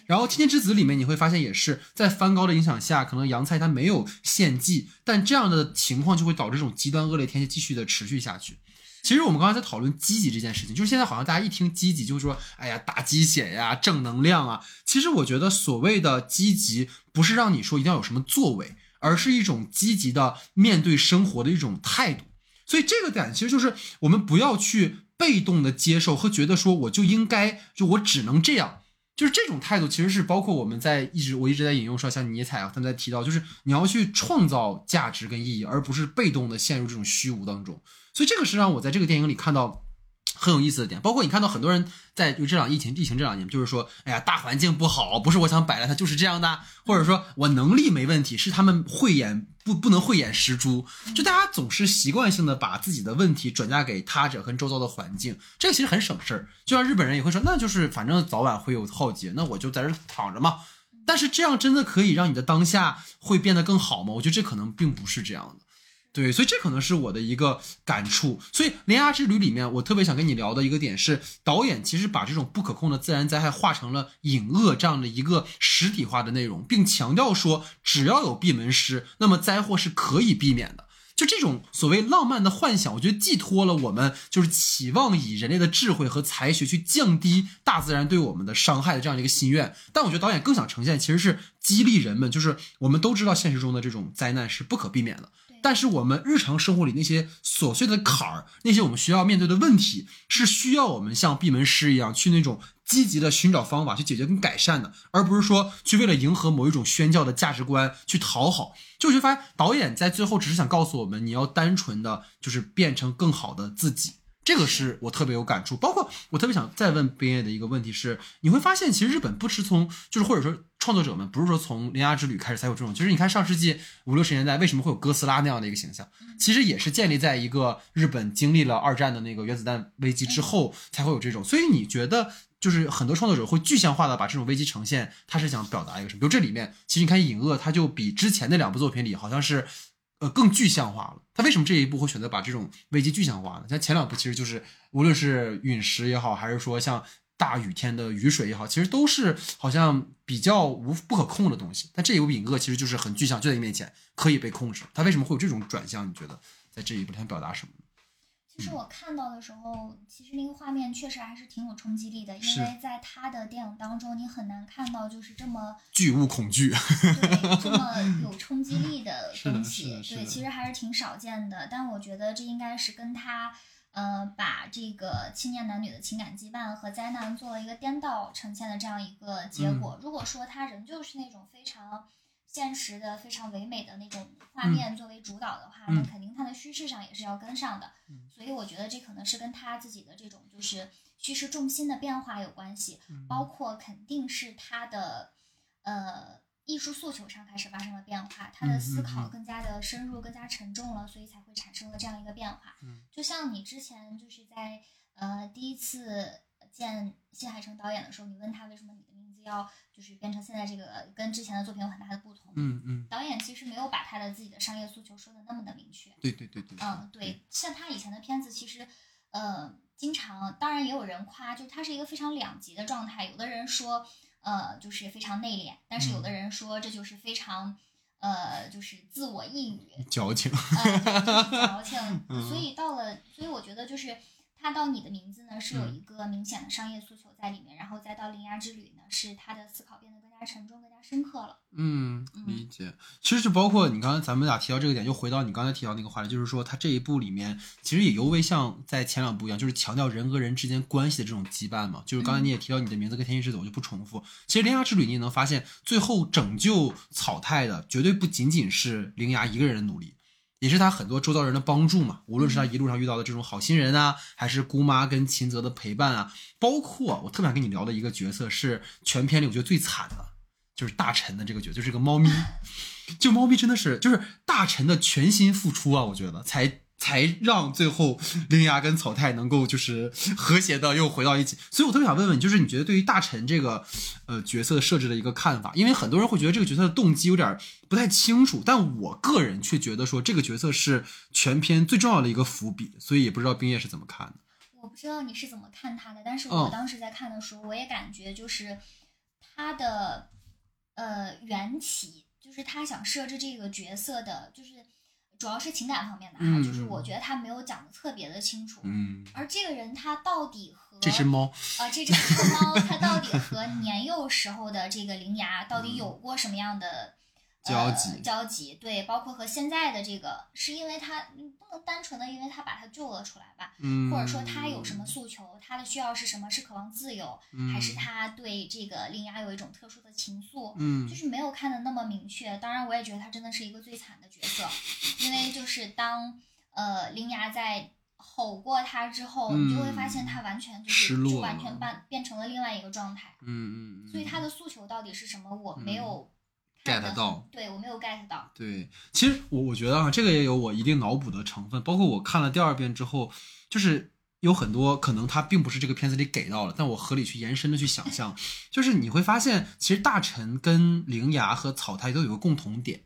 S1: 然后《天天之子》里面你会发现，也是在梵高的影响下，可能杨菜他没有献祭，但这样的情况就会导致这种极端恶劣天气继续的持续下去。其实我们刚才在讨论积极这件事情，就是现在好像大家一听积极就是说，哎呀，打鸡血呀，正能量啊。其实我觉得所谓的积极，不是让你说一定要有什么作为，而是一种积极的面对生活的一种态度。所以这个点其实就是我们不要去被动的接受和觉得说我就应该就我只能这样，就是这种态度其实是包括我们在一直我一直在引用说像尼采啊他们在提到，就是你要去创造价值跟意义，而不是被动的陷入这种虚无当中。所以这个是让我在这个电影里看到很有意思的点，包括你看到很多人在就这两疫情疫情这两年，就是说，哎呀，大环境不好，不是我想摆烂，它就是这样的，或者说我能力没问题，是他们慧眼不不能慧眼识珠，就大家总是习惯性的把自己的问题转嫁给他者跟周遭的环境，这个其实很省事儿。就像日本人也会说，那就是反正早晚会有浩劫，那我就在这躺着嘛。但是这样真的可以让你的当下会变得更好吗？我觉得这可能并不是这样的。对，所以这可能是我的一个感触。所以《铃芽之旅》里面，我特别想跟你聊的一个点是，导演其实把这种不可控的自然灾害化成了隐恶这样的一个实体化的内容，并强调说，只要有闭门师，那么灾祸是可以避免的。就这种所谓浪漫的幻想，我觉得寄托了我们就是期望以人类的智慧和才学去降低大自然对我们的伤害的这样一个心愿。但我觉得导演更想呈现其实是激励人们，就是我们都知道现实中的这种灾难是不可避免的，但是我们日常生活里那些琐碎的坎儿，那些我们需要面对的问题，是需要我们像闭门师一样去那种积极的寻找方法去解决跟改善的，而不是说去为了迎合某一种宣教的价值观去讨好。就我就发现导演在最后只是想告诉我们，你要单纯的就是变成更好的自己。这个是我特别有感触，包括我特别想再问边叶的一个问题是，你会发现其实日本不是从就是或者说创作者们不是说从《铃芽之旅》开始才有这种，就是你看上世纪五六十年代为什么会有哥斯拉那样的一个形象，其实也是建立在一个日本经历了二战的那个原子弹危机之后才会有这种。所以你觉得就是很多创作者会具象化的把这种危机呈现，他是想表达一个什么？比如这里面其实你看《隐恶》，它就比之前那两部作品里好像是。呃，更具象化了。他为什么这一步会选择把这种危机具象化呢？像前两部其实就是，无论是陨石也好，还是说像大雨天的雨水也好，其实都是好像比较无不可控的东西。但这一部《隐恶》其实就是很具象，就在你面前，可以被控制。他为什么会有这种转向？你觉得在这一步他想表达什么？
S2: 其实我看到的时候，其实那个画面确实还是挺有冲击力的，因为在他的电影当中，你很难看到就是这么
S1: 巨物恐惧，
S2: 对 这么有冲击力的东西对，其实还是挺少见的。但我觉得这应该是跟他呃把这个青年男女的情感羁绊和灾难做了一个颠倒呈现的这样一个结果。
S1: 嗯
S2: 如果说他仍旧是那种非常现实的、非常唯美的那种画
S1: 嗯。
S2: 面作为主导的话，
S1: 嗯。
S2: 那肯定他的叙事上也是要跟上的。所以我觉得这可能是跟他自己的这种就是叙事重心的变化有关系，
S1: 嗯。
S2: 包括肯定是他的呃艺术诉求上开始发生了变化，他的思考更加的深入、更加沉重了，所以才会产生了这样一个变化。
S1: 嗯。
S2: 就像你之前就是在呃第一次见新海诚导演的时候，你问他为什么你要就是变成现在这个跟之前的作品有很大的不同。
S1: 嗯嗯，
S2: 导演其实没有把他的自己的商业诉求说的那么的明确。
S1: 对对对对，
S2: 嗯，对，像他以前的片子，其实，呃，经常，当然也有人夸，就是他是一个非常两极的状态。有的人说，呃，就是非常内敛，但是有的人说这就是非常，呃，就是自我抑郁，
S1: 矫情，
S2: 呃，对就是矫情。
S1: 嗯
S2: 所以到了，所以我觉得就是他到你的名字呢是有
S1: 嗯
S2: 一个明显的商业诉求在里面，然后再到铃芽之旅呢，是他的思考变得更加沉重、更加深刻了。
S1: 嗯，
S2: 嗯
S1: 理解。其实就包括你刚才咱们俩提到这个点，又回到你刚才提到那个话题，就是说他这一部里面其实也尤为像在前两部一样，就是强调人和人之间关系的这种羁绊嘛。就是刚才你也提到你的名字跟天气之子，我就不重复。其实《铃芽之旅》你也能发现，最后拯救草太的绝对不仅仅是铃芽一个人的努力。也是他很多周遭人的帮助嘛，无论是他一路上遇到的这种好心人啊，还是姑妈跟秦泽的陪伴啊，包括我特别想跟你聊的一个角色是全片里我觉得最惨的，就是大臣的这个角色，就是这个猫咪。就猫咪真的是就是大臣的全心付出啊，我觉得才才让最后铃芽跟草太能够就是和谐的又回到一起。所以我特别想问问，就是你觉得对于大臣这个呃角色设置的一个看法？因为很多人会觉得这个角色的动机有点不太清楚，但我个人却觉得说这个角色是全片最重要的一个伏笔，所以也不知道冰叶是怎么看的。
S2: 我不知道你是怎么看他的，但是我当时在看的时候，我也感觉就是他的呃缘起，就是他想设置这个角色的，就是主要是情感方面的哈，
S1: 嗯
S2: 就是我觉得他没有讲的特别的清楚。
S1: 嗯，
S2: 而这个人他到底和
S1: 这只猫，
S2: 呃这只臭猫，他到底和年幼时候的这个铃芽到底有过什么样的？呃
S1: 交集
S2: 交集对，包括和现在的这个，是因为他不能单纯的因为他把他救了出来吧，
S1: 嗯，
S2: 或者说他有什么诉求，他的需要是什么？是渴望自由，
S1: 嗯
S2: 还是他对这个铃芽有一种特殊的情愫？
S1: 嗯
S2: 就是没有看的那么明确。当然，我也觉得他真的是一个最惨的角色，因为就是当呃铃芽在吼过他之后，你就会发现他完全就是就完全
S1: 了
S2: 变变成了另外一个状态。
S1: 嗯嗯嗯，
S2: 所以他的诉求到底是什么？我没有
S1: get 到，
S2: 对我没有 get 到。
S1: 对，其实我我觉得啊，这个也有我一定脑补的成分，包括我看了第二遍之后，就是有很多可能它并不是这个片子里给到了，但我合理去延伸的去想象，就是你会发现，其实大臣跟灵牙和草太都有个共同点，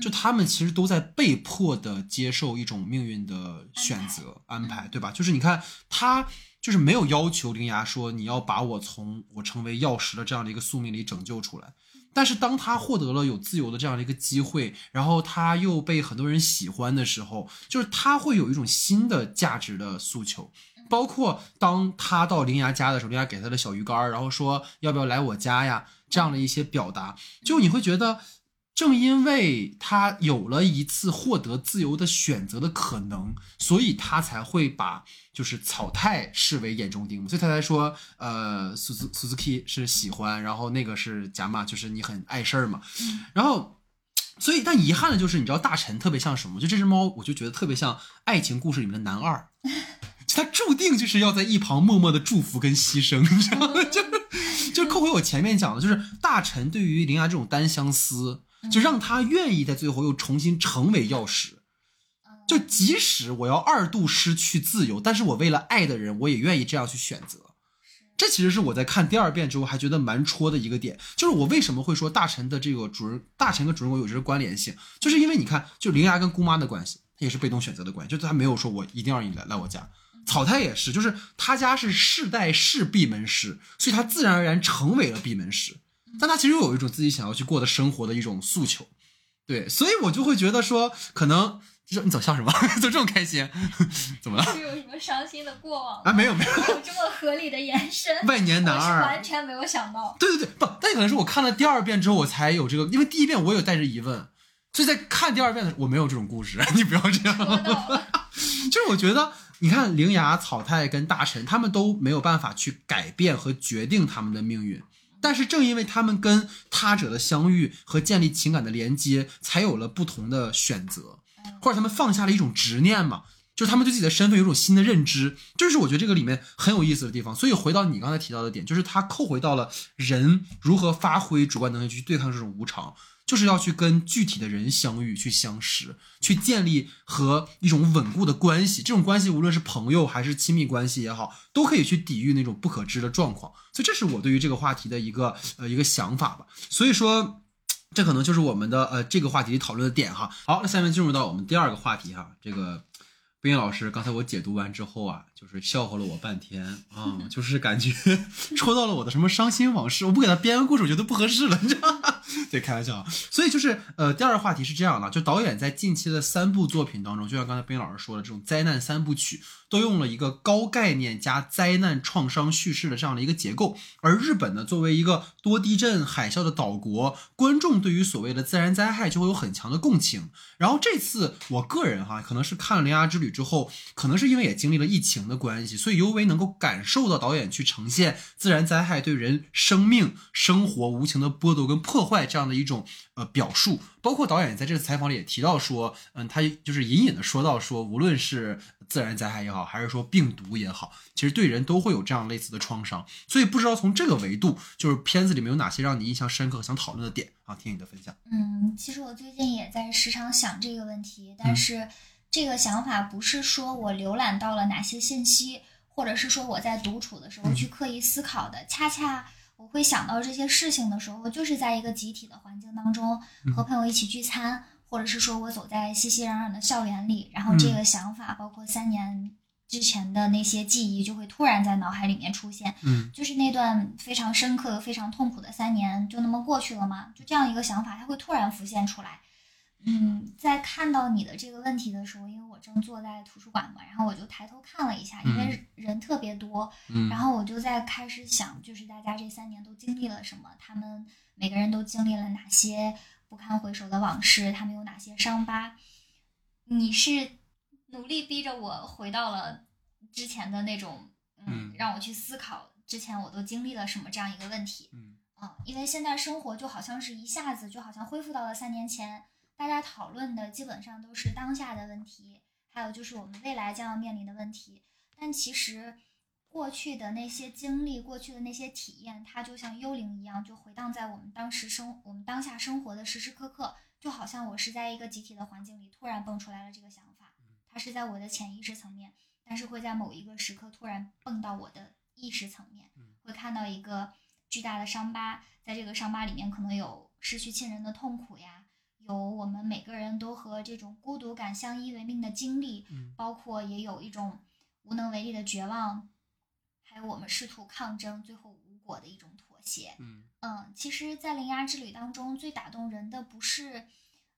S1: 就他们其实都在被迫的接受一种命运的选择安排，对吧？就是你看他。就是没有要求灵牙说你要把我从我成为药石的这样的一个宿命里拯救出来，但是当他获得了有自由的这样的一个机会，然后他又被很多人喜欢的时候，就是他会有一种新的价值的诉求。包括当他到铃芽家的时候，铃芽给他的小鱼干儿，然后说要不要来我家呀？这样的一些表达，就你会觉得。正因为他有了一次获得自由的选择的可能，所以他才会把就是草太视为眼中钉，所以他才说，呃，苏苏苏 K 是喜欢，然后那个是假马，就是你很碍事儿嘛。然后，所以但遗憾的就是，你知道大臣特别像什么？就这只猫，我就觉得特别像爱情故事里面的男二，他注定就是要在一旁默默的祝福跟牺牲，你知道吗？就是就扣回我前面讲的，就是大臣对于铃芽这种单相思。就让他愿意在最后又重新成为药师，就即使我要二度失去自由，但是我为了爱的人，我也愿意这样去选择。这其实是我在看第二遍之后还觉得蛮戳的一个点，就是我为什么会说大臣的这个主人，大臣跟主人公有这个关联性，就是因为你看，就铃芽跟姑妈的关系，他也是被动选择的关系，就他没有说我一定要你来来我家。草太也是，就是他家是世代是闭门师，所以他自然而然成为了闭门师。但他其实又有一种自己想要去过的生活的一种诉求，对，所以我就会觉得说，可能就说你走笑什么，就这么开心，怎么了？
S2: 是有什么伤心的过往
S1: 啊？没有没有，
S2: 有这么合理的延伸，
S1: 万年男二，
S2: 完全没有想到。
S1: 对对对，不，但可能是我看了第二遍之后，我才有这个，因为第一遍我有带着疑问，所以在看第二遍的时候，我没有这种故事，你不要这样。就是我觉得，你看灵牙、草太跟大臣，他们都没有办法去改变和决定他们的命运。但是正因为他们跟他者的相遇和建立情感的连接，才有了不同的选择，或者他们放下了一种执念嘛，就是他们对自己的身份有种新的认知，这是我觉得这个里面很有意思的地方。所以回到你刚才提到的点，就是他扣回到了人如何发挥主观能力去对抗这种无常。就是要去跟具体的人相遇、去相识、去建立和一种稳固的关系。这种关系无论是朋友还是亲密关系也好，都可以去抵御那种不可知的状况。所以这是我对于这个话题的一个呃一个想法吧。所以说，这可能就是我们的呃这个话题讨论的点哈。好，那下面进入到我们第二个话题哈，这个。冰老师，刚才我解读完之后啊，就是笑话了我半天啊，就是感觉 戳到了我的什么伤心往事。我不给他编个故事，我觉得不合适了，你知道吗？对，开玩笑。所以就是呃，第二个话题是这样的，就导演在近期的三部作品当中，就像刚才冰老师说的，这种灾难三部曲。都用了一个高概念加灾难创伤叙事的这样的一个结构，而日本呢，作为一个多地震海啸的岛国，观众对于所谓的自然灾害就会有很强的共情。然后这次我个人哈，可能是看了《铃芽之旅》之后，可能是因为也经历了疫情的关系，所以尤为能够感受到导演去呈现自然灾害对人生命生活无情的剥夺跟破坏这样的一种呃表述。包括导演在这次采访里也提到说，嗯，他就是隐隐的说到说，无论是自然灾害也好，还是说病毒也好，其实对人都会有这样类似的创伤。所以不知道从这个维度，就是片子里面有哪些让你印象深刻、想讨论的点啊？听你的分享。
S2: 嗯，其实我最近也在时常想这个问题，但是这个想法不是说我浏览到了哪些信息，或者是说我在独处的时候去刻意思考的，恰恰。我会想到这些事情的时候，就是在一个集体的环境当中，和朋友一起聚餐，或者是说我走在熙熙攘攘的校园里，然后这个想法，包括三年之前的那些记忆，就会突然在脑海里面出现。
S1: 嗯，
S2: 就是那段非常深刻、非常痛苦的三年，就那么过去了吗？就这样一个想法，它会突然浮现出来。嗯，在看到你的这个问题的时候，因为我正坐在图书馆嘛，然后我就抬头看了一下，因为人特别多，然后我就在开始想，就是大家这三年都经历了什么，他们每个人都经历了哪些不堪回首的往事，他们有哪些伤疤。你是努力逼着我回到了之前的那种，嗯，让我去思考之前我都经历了什么这样一个问题，
S1: 嗯，
S2: 啊，因为现在生活就好像是一下子就好像恢复到了三年前。大家讨论的基本上都是当下的问题，还有就是我们未来将要面临的问题。但其实过去的那些经历，过去的那些体验，它就像幽灵一样，就回荡在我们当时生、我们当下生活的时时刻刻。就好像我是在一个集体的环境里，突然蹦出来了这个想法，它是在我的潜意识层面，但是会在某一个时刻突然蹦到我的意识层面，会看到一个巨大的伤疤，在这个伤疤里面可能有失去亲人的痛苦呀。有我们每个人都和这种孤独感相依为命的经历，包括也有一种无能为力的绝望，还有我们试图抗争最后无果的一种妥协。
S1: 嗯
S2: 嗯，其实，在《灵牙之旅》当中，最打动人的不是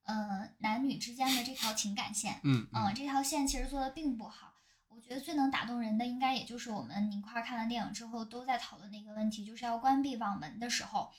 S2: 呃男女之间的这条情感线，
S1: 嗯
S2: 嗯，这条线其实做的并不好。我觉得最能打动人的，应该也就是我们一块儿看完电影之后都在讨论的一个问题，就是要关闭网门的时候。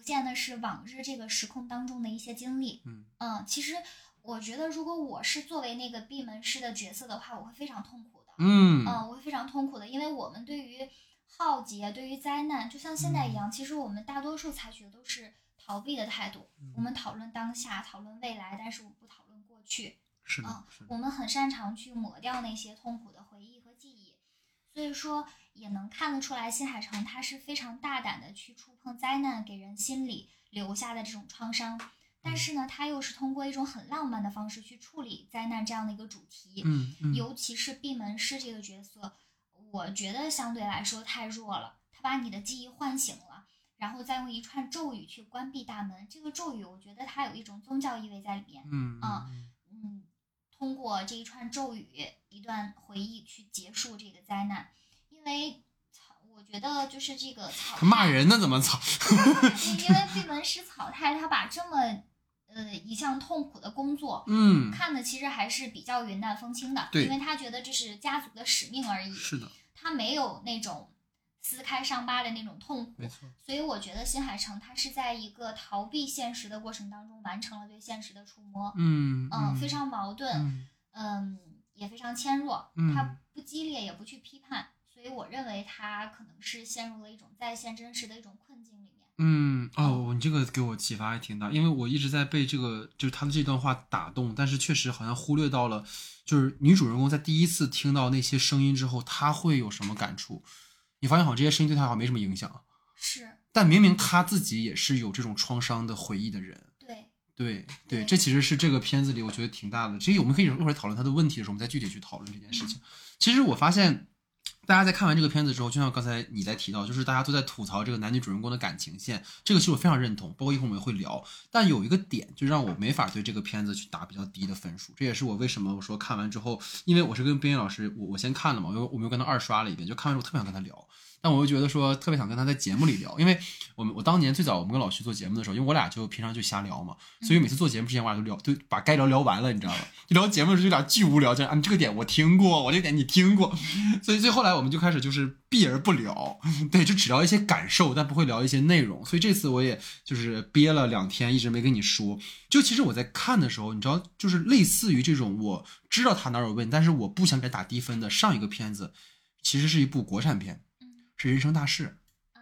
S2: 浮现的是往日这个时空当中的一些经历。
S1: 嗯
S2: 其实我觉得，如果我是作为那个闭门师的角色的话，我会非常痛苦的。
S1: 嗯
S2: 嗯，我会非常痛苦的，因为我们对于浩劫、对于灾难，就像现在一
S1: 嗯
S2: 样，其实我们大多数采取的都是逃避的态度。
S1: 嗯
S2: 我们讨论当下，讨论未来，但是我们不讨论过去。
S1: 是的
S2: 啊，
S1: 是的，
S2: 我们很擅长去抹掉那些痛苦的回忆和记忆，所以说也能看得出来，新海诚他是非常大胆的去触碰灾难给人心里留下的这种创伤，但是呢，他又是通过一种很浪漫的方式去处理灾难这样的一个主题，
S1: 嗯嗯
S2: 尤其是闭门师这个角色，我觉得相对来说太弱了，他把你的记忆唤醒了。然后再用一串咒语去关闭大门，这个咒语我觉得它有一种宗教意味在里面。
S1: 嗯
S2: 啊
S1: 嗯
S2: 嗯，通过这一串咒语、一段回忆去结束这个灾难，因为草，我觉得就是这个草
S1: 骂，人呢，怎么草？
S2: 因因为闭门师草太他把这么呃一项痛苦的工作。
S1: 嗯，
S2: 看的其实还是比较云淡风轻的，
S1: 对
S2: 因为他觉得这是家族的使命而已，
S1: 是的，
S2: 他没有那种撕开伤疤的那种痛苦
S1: 没，错，
S2: 所以我觉得新海诚他是在一个逃避现实的过程当中完成了对现实的触摸，
S1: 嗯
S2: 嗯，非常矛盾，
S1: 嗯
S2: 嗯，也非常纤弱，
S1: 嗯
S2: 他不激烈，也不去批判，所以我认为他可能是陷入了一种在线真实的一种困境里面。
S1: 嗯哦，你这个给我启发还挺大，因为我一直在被这个就是他的这段话打动，但是确实好像忽略到了，就是女主人公在第一次听到那些声音之后，她会有什么感触？你发现好像这些声音对她好像没什么影响，
S2: 是
S1: 但明明她自己也是有这种创伤的回忆的人。
S2: 对，
S1: 对对，
S2: 对
S1: 这其实是这个片子里我觉得挺大的。其实我们可以一会儿讨论他的问题的时候，我们再具体去讨论这件事情。其实我发现，大家在看完这个片子之后，就像刚才你在提到，就是大家都在吐槽这个男女主人公的感情线，这个其实我非常认同，包括一会儿我们也会聊。但有一个点，就让我没法对这个片子去打比较低的分数，这也是我为什么我说看完之后，因为我是跟冰冰老师，我我先看了嘛，我又我们又跟他二刷了一遍，就看完之后特别想跟他聊。但我又觉得说特别想跟他在节目里聊，因为我们我当年最早我们跟老徐做节目的时候，因为我俩就平常就瞎聊嘛，所以每次做节目之前我俩就聊，就把该聊聊完了，你知道吧？就聊节目的时候就俩巨无聊，这样啊，你这个点我听过，我这个点你听过，所以最后来我们就开始就是避而不聊，对，就只聊一些感受，但不会聊一些内容。所以这次我也就是憋了两天，一直没跟你说。就其实我在看的时候，你知道，就是类似于这种我知道他哪儿有问题，但是我不想给他打低分的上一个片子，其实是一部国产片，
S2: 嗯
S1: 是《人生大事》。
S2: 啊，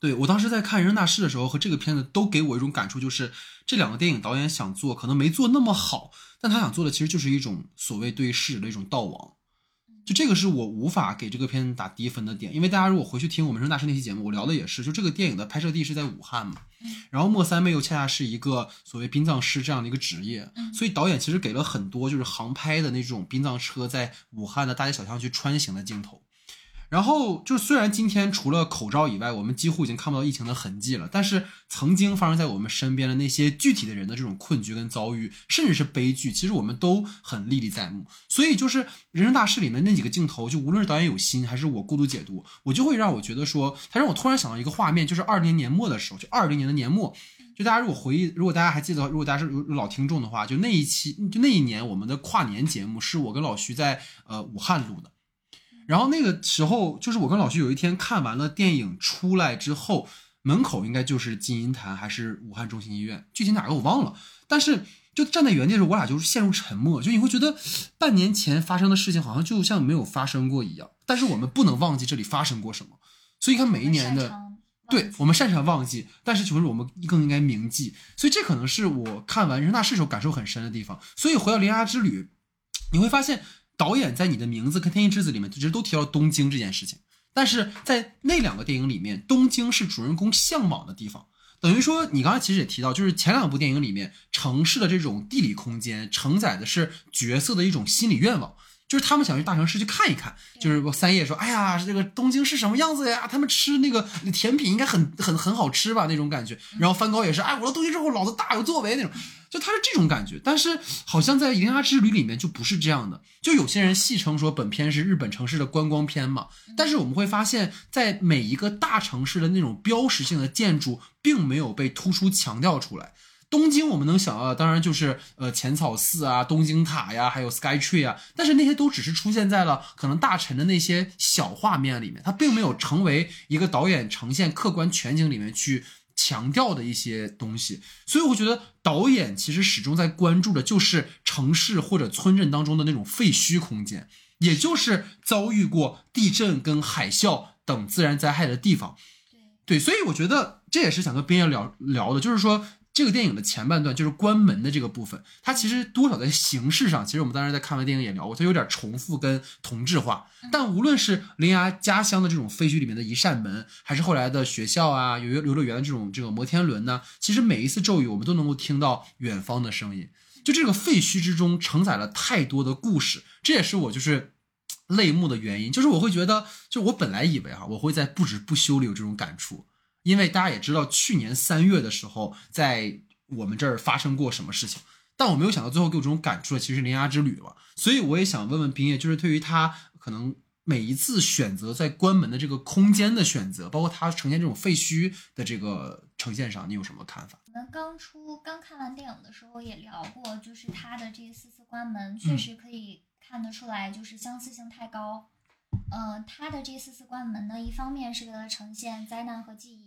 S1: 对我当时在看《人生大事》的时候，和这个片子都给我一种感触，就是这两个电影导演想做，可能没做那么好，但他想做的其实就是一种所谓对事的一种悼亡。就这个是我无法给这个片子打低分的点，因为大家如果回去听我们《人生大事》那期节目，我聊的也是，就这个电影的拍摄地是在武汉嘛，然后莫三妹又恰恰是一个所谓殡葬师这样的一个职业，
S2: 嗯
S1: 所以导演其实给了很多就是航拍的那种殡葬车在武汉的大街小巷去穿行的镜头。然后就，虽然今天除了口罩以外，我们几乎已经看不到疫情的痕迹了，但是曾经发生在我们身边的那些具体的人的这种困局跟遭遇，甚至是悲剧，其实我们都很历历在目。所以就是《人生大事》里面那几个镜头，就无论是导演有心，还是我过度解读，我就会让我觉得说，它让我突然想到一个画面，就是二零年末的时候，就二零年的年末。就大家如果回忆，如果大家还记得，如果大家是有有老听众的话，就那一期，就那一年我们的跨年节目是我跟老徐在呃武汉录的。然后那个时候，就是我跟老徐有一天看完了电影出来之后，门口应该就是金银潭还是武汉中心医院，具体哪个我忘了。但是就站在原地的时候，我俩就陷入沉默，就你会觉得半年前发生的事情好像就像没有发生过一样。但是我们不能忘记这里发生过什么，所以你看每一年的。对我们擅长忘记，但是就是我们更应该铭记，所以这可能是我看完《人生大事》时候感受很深的地方。所以回到《铃芽之旅》，你会发现导演在你的名字跟《天气之子》里面其实都提到东京这件事情，但是在那两个电影里面，东京是主人公向往的地方。等于说，你刚才其实也提到，就是前两部电影里面城市的这种地理空间承载的是角色的一种心理愿望。就是他们想去大城市去看一看，就是三叶说：“哎呀，这个东京是什么样子呀？他们吃那个甜品应该很很很好吃吧？那种感觉。”然后梵高也是：“哎，我到东京之后，老子大有作为那种。”就他是这种感觉。但是好像在《铃芽之旅》里面就不是这样的。就有些人戏称说本片是日本城市的观光片嘛，但是我们会发现，在每一个大城市的那种标识性的建筑，并没有被突出强调出来。东京我们能想到的当然就是呃浅草寺啊、东京塔呀，还有 Sky Tree 啊，但是那些都只是出现在了可能大臣的那些小画面里面，它并没有成为一个导演呈现客观全景里面去强调的一些东西。所以我觉得导演其实始终在关注的就是城市或者村镇当中的那种废墟空间，也就是遭遇过地震跟海啸等自然灾害的地方。
S2: 对，
S1: 对，所以我觉得这也是想跟边爷聊聊的，就是说这个电影的前半段就是关门的这个部分，它其实多少在形式上，其实我们当时在看完电影也聊过，它有点重复跟同质化。但无论是铃芽家乡的这种废墟里面的一扇门，还是后来的学校啊、游游乐园的这种这个摩天轮呢，其实每一次咒语我们都能够听到远方的声音。就这个废墟之中承载了太多的故事，这也是我就是泪目的原因。就是我会觉得，就我本来以为哈，我会在不止不休里有这种感触，因为大家也知道，去年三月的时候，在我们这儿发生过什么事情，但我没有想到最后给我这种感触的其实是《铃芽之旅》了。所以我也想问问冰叶，就是对于他可能每一次选择在关门的这个空间的选择，包括他呈现这种废墟的这个呈现上，你有什么看法？
S2: 我们刚出刚看完电影的时候也聊过，就是他的这四次关门确实可以看得出来，就是相似性太高。呃，他的这四次关门呢，一方面是为了呈现灾难和记忆，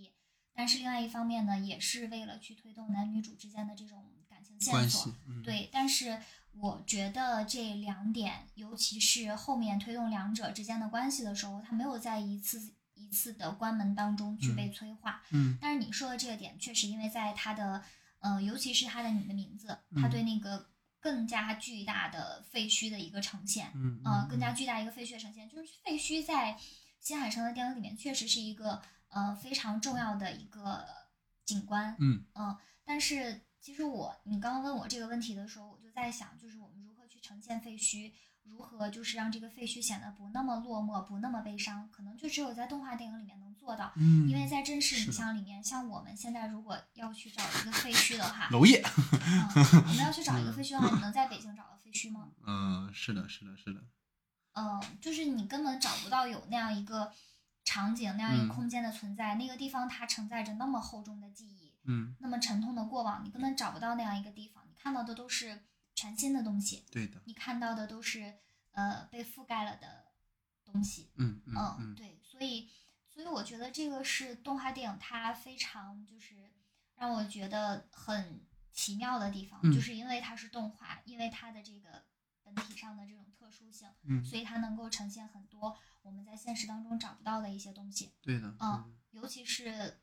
S2: 但是另外一方面呢，也是为了去推动男女主之间的这种感情线
S1: 关
S2: 索对，但是我觉得这两点，尤其是后面推动两者之间的关系的时候，他没有在一次一次的关门当中去被催化。
S1: 嗯。
S2: 但是你说的这个点，确实因为在他的，呃，尤其是他的你的名字，他对那个更加巨大的废墟的一个呈现，
S1: 嗯
S2: 呃，更加巨大一个废墟的呈现，就是废墟在新海诚的电影里面确实是一个呃非常重要的一个景观，
S1: 嗯
S2: 嗯，但是其实我你刚刚问我这个问题的时候，我就在想，就是我们如何去呈现废墟，如何就是让这个废墟显得不那么落寞，不那么悲伤，可能就只有在动画电影里面能做到。
S1: 嗯，
S2: 因为在真实影像里面，像我们现在如果要去找一个废墟的话，
S1: 娄烨，
S2: 嗯，我们要去找一个废墟的话，你能在北京找到废墟吗？
S1: 嗯，是的，是的，是的，
S2: 嗯，就是你根本找不到有那样一个场景、那样一
S1: 嗯
S2: 个空间的存在。那个地方它承载着那么厚重的记忆，
S1: 嗯，
S2: 那么沉痛的过往，你根本找不到那样一个地方。你看到的都是全新的东西，
S1: 对的，
S2: 你看到的都是呃被覆盖了的东西。
S1: 嗯嗯
S2: 嗯，
S1: 嗯，
S2: 对，所以所以我觉得这个是动画电影它非常就是让我觉得很奇妙的地方，
S1: 嗯
S2: 就是因为它是动画，因为它的这个本体上的这种特殊性，
S1: 嗯，
S2: 所以它能够呈现很多我们在现实当中找不到的一些东西，
S1: 对的，
S2: 嗯，尤其是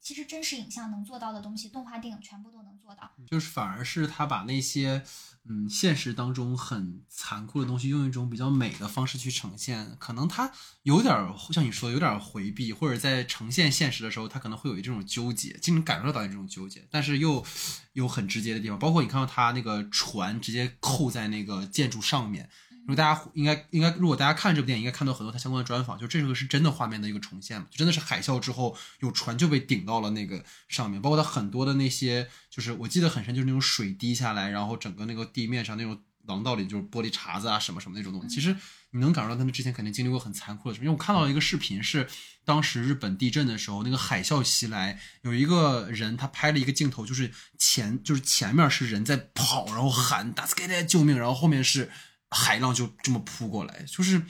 S2: 其实真实影像能做到的东西，动画电影全部都能做到。
S1: 就是反而是他把那些嗯现实当中很残酷的东西，用一种比较美的方式去呈现，可能他有点像你说的有点回避，或者在呈现现实的时候，他可能会有这种纠结，就能感受到这种纠结，但是又有很直接的地方，包括你看到他那个船直接扣在那个建筑上面。如果大家应该应该，如果大家看这部电影，应该看到很多他相关的专访，就这个是真的画面的一个重现嘛，就真的是海啸之后有船就被顶到了那个上面，包括他很多的那些，就是我记得很深，就是那种水滴下来，然后整个那个地面上那种廊道里就是玻璃碴子啊什么什么那种东西，其实你能感受到他们之前肯定经历过很残酷的事情。因为我看到了一个视频，是当时日本地震的时候，那个海啸袭来，有一个人他拍了一个镜头，就是前就是前面是人在跑，然后喊打斯盖代救命，然后后面是海浪就这么扑过来，就是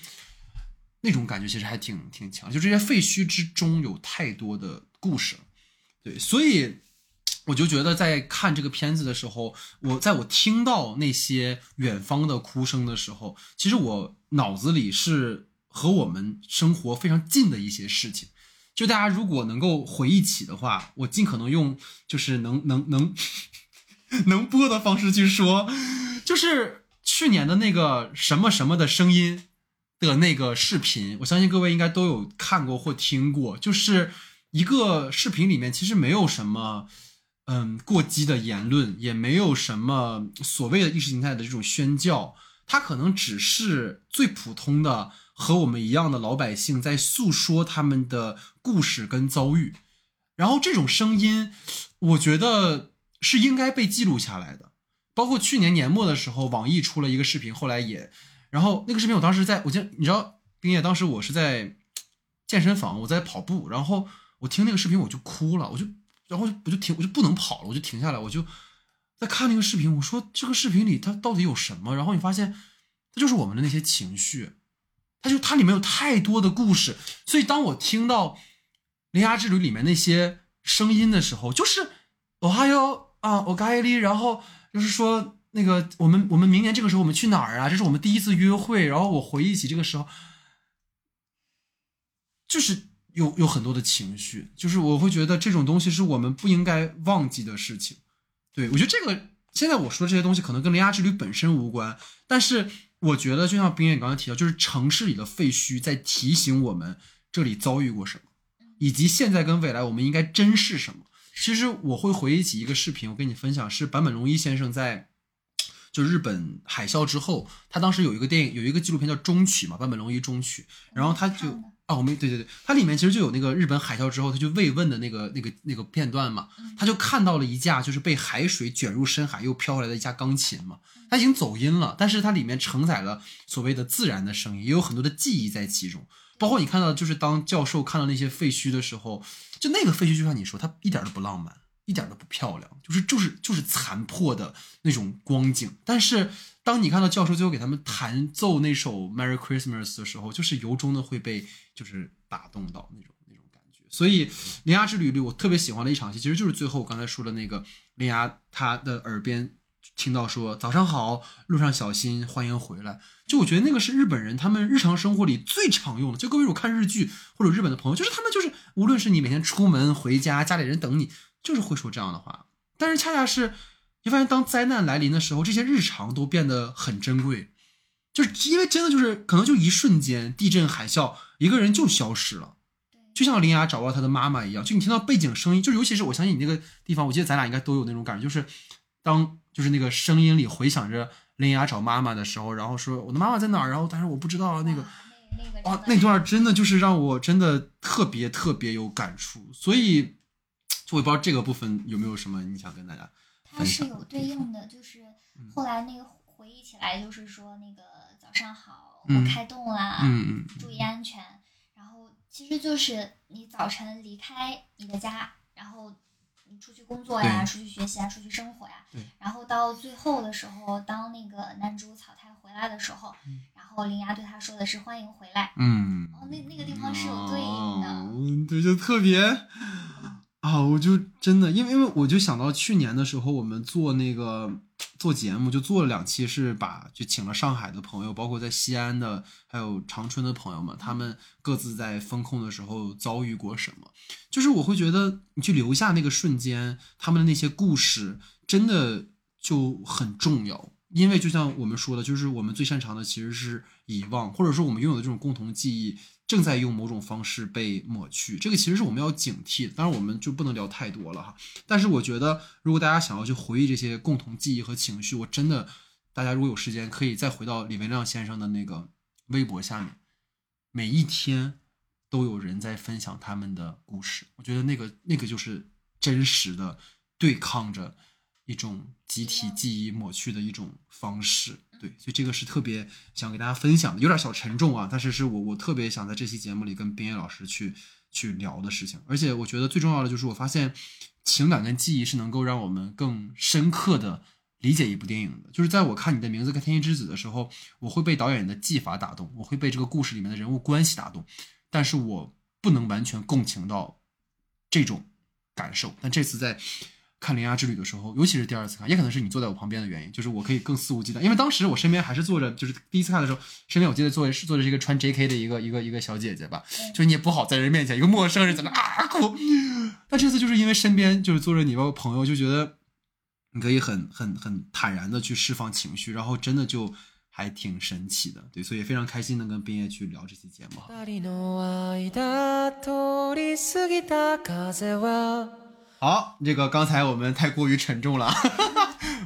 S1: 那种感觉其实还挺挺强。就这些废墟之中有太多的故事，对，所以我就觉得在看这个片子的时候，我在我听到那些远方的哭声的时候，其实我脑子里是和我们生活非常近的一些事情。就大家如果能够回忆起的话，我尽可能用就是能能能 能播的方式去说，就是去年的那个什么什么的声音的那个视频，我相信各位应该都有看过或听过，就是一个视频里面其实没有什么。嗯，过激的言论也没有什么所谓的意识形态的这种宣教，它可能只是最普通的和我们一样的老百姓在诉说他们的故事跟遭遇，然后这种声音，我觉得是应该被记录下来的。包括去年年末的时候，网易出了一个视频，后来也，然后那个视频我当时在，我记你知道，冰叶当时我是在健身房，我在跑步，然后我听那个视频我就哭了，我就。然后我就停，我就不能跑了，我就停下来，我就在看那个视频。我说这个视频里它到底有什么？然后你发现，它就是我们的那些情绪，它就它里面有太多的故事。所以当我听到《铃芽之旅》里面那些声音的时候，就是我还有啊，我咖喱，然后就是说那个我们我们明年这个时候我们去哪儿啊？这是我们第一次约会，然后我回忆起这个时候，就是有有很多的情绪，就是我会觉得这种东西是我们不应该忘记的事情。对我觉得这个现在我说的这些东西可能跟铃芽之旅本身无关，但是我觉得就像冰野刚才提到，就是城市里的废墟在提醒我们这里遭遇过什么，以及现在跟未来我们应该珍视什么。其实我会回忆起一个视频，我跟你分享，是坂本龙一先生在就日本海啸之后，他当时有一个电影，有一个纪录片叫《中曲》嘛，坂本龙一中曲，然后他就
S2: 看的。
S1: 啊，我们对对对，它里面其实就有那个日本海啸之后，他就慰问的那个那个那个片段嘛，他就看到了一架就是被海水卷入深海又飘回来的一架钢琴嘛，它已经走音了，但是它里面承载了所谓的自然的声音，也有很多的记忆在其中。包括你看到，就是当教授看到那些废墟的时候，就那个废墟，就像你说，它一点都不浪漫，一点都不漂亮，就是就是就是残破的那种光景。但是当你看到教授最后给他们弹奏那首《Merry Christmas》的时候，就是由衷的会被就是打动到那种那种感觉。所以《铃芽之旅》里，我特别喜欢的一场戏，其实就是最后我刚才说的那个铃芽，她的耳边听到说“早上好，路上小心，欢迎回来”。就我觉得那个是日本人他们日常生活里最常用的。就各位如果看日剧或者日本的朋友，就是他们就是无论是你每天出门回家，家里人等你，就是会说这样的话。但是恰恰是你发现，当灾难来临的时候，这些日常都变得很珍贵，就是因为真的就是可能就一瞬间，地震海啸，一个人就消失了。就像林芽找到她的妈妈一样，就你听到背景声音，就尤其是我相信你那个地方，我记得咱俩应该都有那种感觉，就是当就是那个声音里回响着林芽找妈妈的时候，然后说我的妈妈在哪儿，然后但是我不知道啊那个。
S2: 哇那
S1: 段真的就是让我真的特别特别有感触，所以就我也不知道这个部分有没有什么你想跟大家
S2: 它是有对应的，就是后来那个回忆起来，就是说那个早上好，
S1: 嗯
S2: 我开动啦，
S1: 嗯嗯
S2: 注意安全。然后其实就是你早晨离开你的家，然后你出去工作呀，出去学习啊，出去生活呀
S1: 对。
S2: 然后到最后的时候，当那个男主草太回来的时候，然后铃芽对他说的是欢迎回来。
S1: 嗯，
S2: 哦，那那个地方是有对应的。
S1: 嗯，对，就特别啊，我就真的，因为因为我就想到去年的时候，我们做那个做节目，就做了两期，是把就请了上海的朋友，包括在西安的，还有长春的朋友们，他们各自在风控的时候遭遇过什么。就是我会觉得，你去留下那个瞬间，他们的那些故事，真的就很重要。因为就像我们说的，就是我们最擅长的其实是遗忘，或者说我们拥有的这种共同记忆，正在用某种方式被抹去。这个其实是我们要警惕。当然，我们就不能聊太多了哈。但是我觉得，如果大家想要去回忆这些共同记忆和情绪，我真的，大家如果有时间，可以再回到李文亮先生的那个微博下面，每一天都有人在分享他们的故事。我觉得那个那个就是真实的对抗着一种集体记忆抹去的一种方式。对，所以这个是特别想给大家分享的，有点小沉重啊，但是是我我特别想在这期节目里跟冰野老师去去聊的事情。而且我觉得最重要的就是，我发现情感跟记忆是能够让我们更深刻的理解一部电影的。就是在我看你的名字跟天气之子的时候，我会被导演的技法打动，我会被这个故事里面的人物关系打动，但是我不能完全共情到这种感受。但这次在看《铃芽之旅》的时候，尤其是第二次看，也可能是你坐在我旁边的原因，就是我可以更肆无忌惮。因为当时我身边还是坐着，就是第一次看的时候，身边我记得坐是坐着一个穿 J.K. 的一个一个一个小姐姐吧，就是你也不好在人面前，一个陌生人在那啊哭。但这次就是因为身边就是坐着你包括朋友，就觉得你可以很很很坦然的去释放情绪，然后真的就还挺神奇的，对，所以非常开心能跟冰叶去聊这期节目哈。
S4: 二人の間通り過ぎた風は
S1: 好，这个刚才我们太过于沉重了，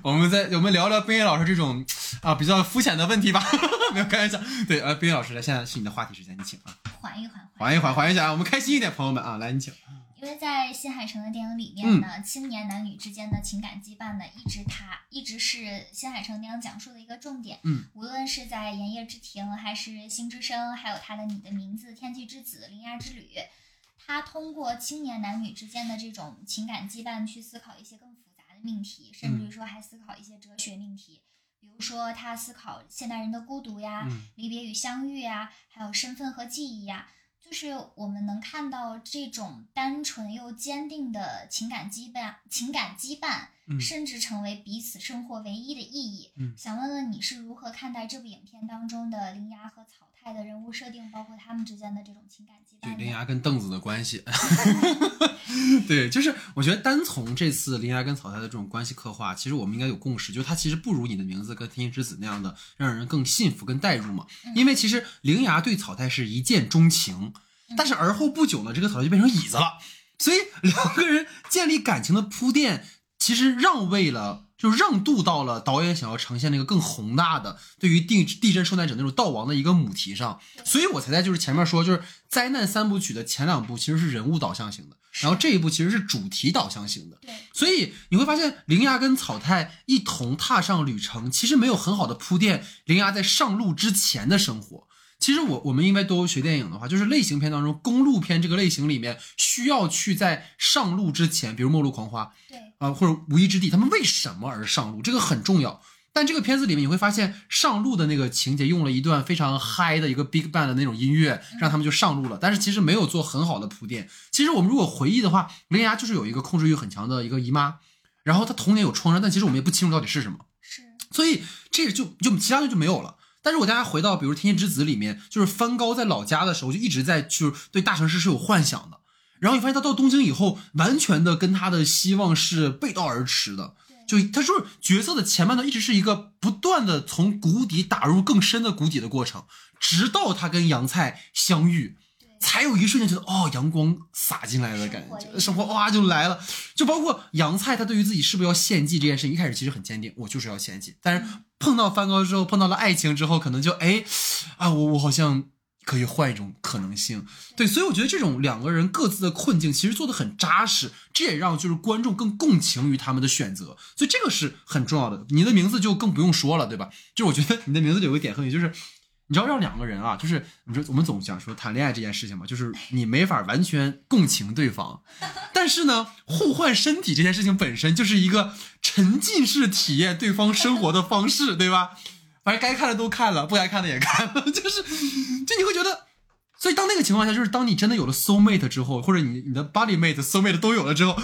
S1: 我们再我们聊聊冰叶老师这种啊比较肤浅的问题吧，没有开玩笑。对，呃，冰叶老师，来，现在是你的话题时间，你请啊，
S2: 缓一缓，
S1: 缓一缓，缓一下，我们开心一点，朋友们啊，来，你请。
S2: 因为在新海诚的电影里
S1: 嗯
S2: 面呢，青年男女之间的情感羁绊呢，一直他一直是新海诚电影讲述的一个重点。
S1: 嗯，
S2: 无论是在《炎夜之庭》，还是《星之声》，还有他的《你的名字》《天气之子》《铃芽之旅》， 他通过青年男女之间的这种情感羁绊去思考一些更复杂的命题，甚至于说还思考一些哲学命题。比如说，他思考现代人的孤独呀、
S1: 嗯
S2: 离别与相遇呀，还有身份和记忆呀。就是我们能看到这种单纯又坚定的情感羁绊，情感羁绊，
S1: 嗯
S2: 甚至成为彼此生活唯一的意义。
S1: 嗯
S2: 想问问你是如何看待这部影片当中的铃芽和草太的人物设定，包括他们之间的这种情感羁
S1: 对
S2: 绊对？
S1: 铃芽跟凳子的关系，对，就是我觉得单从这次铃芽跟草太的这种关系刻画，其实我们应该有共识，就是它其实不如你的名字跟天气之子那样的让人更信服跟代入嘛。因为其实铃芽对草太是一见钟情，但是而后不久呢，这个草太就变成椅子了，所以两个人建立感情的铺垫，其实让位了。就让渡到了导演想要呈现那个更宏大的对于地地震受难者那种悼亡的一个母题上，所以我才在就是前面说，就是灾难三部曲的前两部其实是人物导向型的，然后这一部其实是主题导向型的。
S2: 对，
S1: 所以你会发现，灵芽跟草太一同踏上旅程，其实没有很好的铺垫灵芽在上路之前的生活。其实我我们因为都学电影的话，就是类型片当中，公路片这个类型里面需要去在上路之前，比如《末路狂花》
S2: 对，
S1: 啊、或者《无依之地》，他们为什么而上路，这个很重要。但这个片子里面你会发现，上路的那个情节用了一段非常嗨的一个 Big Bang 的那种音乐，让他们就上路了。但是其实没有做很好的铺垫。其实我们如果回忆的话，林芽就是有一个控制欲很强的一个姨妈，然后她童年有创伤，但其实我们也不清楚到底是什么。
S2: 是，
S1: 所以这个就就其他的就没有了。但是我大家回到比如《天气之子》里面，就是帆高在老家的时候就一直在就是对大城市是有幻想的，然后你发现他到东京以后，完全的跟他的希望是背道而驰的。就他说角色的前半段一直是一个不断的从谷底打入更深的谷底的过程，直到他跟杨菜相遇，才有一瞬间觉得哦，阳光洒进来的感觉，
S2: 生活
S1: 哇就来了。就包括杨菜，他对于自己是不是要献祭这件事，一开始其实很坚定，我就是要献祭。但是碰到梵高之后，碰到了爱情之后，可能就哎啊，我我好像可以换一种可能性。对，所以我觉得这种两个人各自的困境其实做的很扎实，这也让就是观众更共情于他们的选择，所以这个是很重要的。你的名字就更不用说了，对吧？就是我觉得你的名字里有个点很有，就是你知道让两个人啊，就是你说我们总想说谈恋爱这件事情嘛，就是你没法完全共情对方，但是呢，互换身体这件事情本身就是一个沉浸式体验对方生活的方式，对吧？反正该看的都看了，不该看的也看了，就是就你会觉得。所以当那个情况下，就是当你真的有了 soul mate 之后，或者你你的 body mate、soul mate 都有了之后，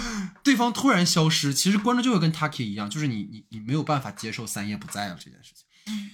S1: 对方突然消失，其实观众就会跟 Taki 一样，就是你你你没有办法接受三叶不在了这件事情。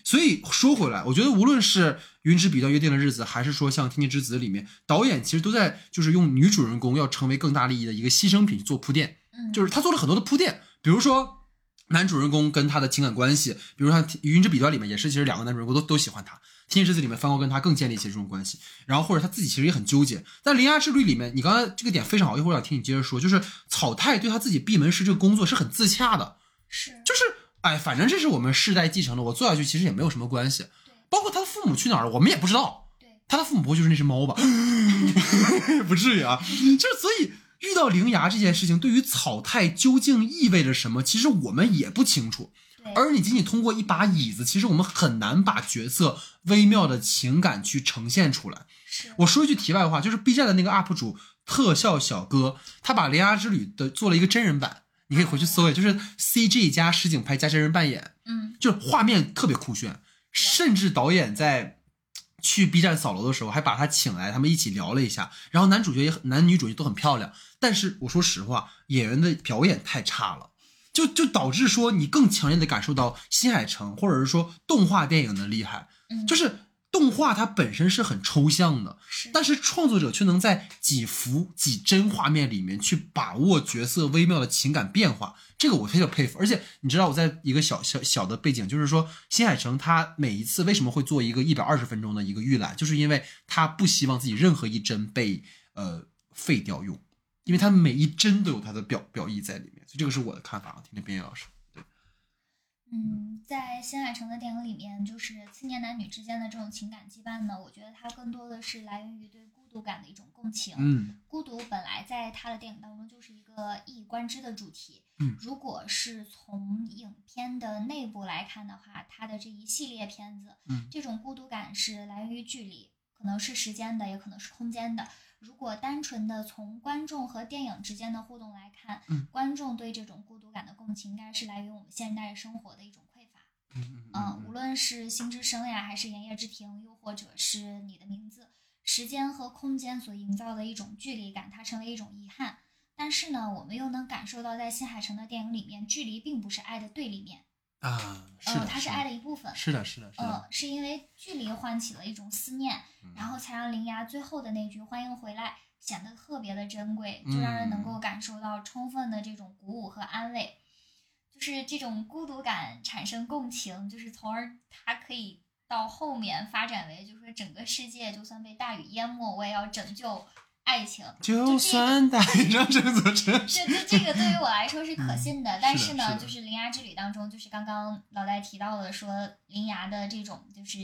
S1: 所以说回来，我觉得无论是《云之彼端约定的日子》，还是说像《天气之子》里面，导演其实都在就是用女主人公要成为更大利益的一个牺牲品去做铺垫，
S2: 嗯，
S1: 就是他做了很多的铺垫，比如说男主人公跟他的情感关系，比如像《云之彼端》里面也是，其实两个男主人公都都喜欢他。《天气之子》里面，梵高跟他更建立起这种关系，然后或者他自己其实也很纠结。但《铃芽之旅》里面，你刚才这个点非常好，一会儿我想听你接着说，就是草太对他自己闭门师这个工作是很自洽的，
S2: 是，
S1: 就是哎，反正这是我们世代继承的，我做下去其实也没有什么关系。包括他的父母去哪儿了，我们也不知道。
S2: 对，
S1: 他的父母不会就是那只猫吧？不至于啊。就是所以遇到铃芽这件事情，对于草太究竟意味着什么，其实我们也不清楚。
S2: 对，
S1: 而你仅仅通过一把椅子，其实我们很难把角色微妙的情感去呈现出来。
S2: 是，
S1: 我说一句题外话，就是 B 站的那个 UP 主特效小哥，他把《铃芽之旅》的做了一个真人版，你可以回去搜一下，就是 CG 加实景拍加真人扮演，
S2: 嗯，
S1: 就是画面特别酷炫，甚至导演在去 B 站扫楼的时候还把他请来，他们一起聊了一下。然后男主角也很男女主角都很漂亮，但是我说实话，演员的表演太差了，就就导致说你更强烈的感受到新海诚或者是说动画电影的厉害，
S2: 嗯，
S1: 就是动画它本身是很抽象的，
S2: 是，
S1: 但是创作者却能在几幅几帧画面里面去把握角色微妙的情感变化，这个我非常佩服。而且你知道我在一个小小小的背景，就是说新海诚他每一次为什么会做一个一百二十分钟的一个预览，就是因为他不希望自己任何一帧被呃废掉用，因为他每一帧都有他的表表意在里面。所以这个是我的看法啊，听听边野老师。对，
S2: 嗯，在新海诚的电影里面，就是青年男女之间的这种情感羁绊呢，我觉得它更多的是来源于对孤独感的一种共情。
S1: 嗯
S2: 孤独本来在他的电影当中就是一个一以贯之的主题。
S1: 嗯
S2: 如果是从影片的内部来看的话，他的这一系列片子，
S1: 嗯
S2: 这种孤独感是来源于距离，可能是时间的，也可能是空间的。如果单纯的从观众和电影之间的互动来看，
S1: 嗯
S2: 观众对这种孤独感的共情，应该是来源于我们现代生活的一种匮乏。
S1: 嗯
S2: 嗯，无论是《星之声》呀，还是《炎夜之庭》，又或者是《你的名字》，时间和空间所营造的一种距离感，它成为一种遗憾。但是呢，我们又能感受到，在新海诚的电影里面，距离并不是爱的对立面，
S1: 啊，是
S2: 呃，它是爱的一部分。
S1: 是的，是的，是
S2: 嗯
S1: 的，，
S2: 是因为距离唤起了一种思念，
S1: 嗯
S2: 然后才让铃芽最后的那句“欢迎回来”显得特别的珍贵，就让人能
S1: 嗯
S2: 够感受到充分的这种鼓舞和安慰，就是这种孤独感产生共情，就是从而它可以到后面发展为，就是说整个世界就算被大雨淹没，我也要拯救爱情。
S1: 就算这座城市，
S2: 这这这个对于我来说是可信的，但是呢，就是《铃芽之旅》当中，就是刚刚老戴提到了说，铃芽的这种就是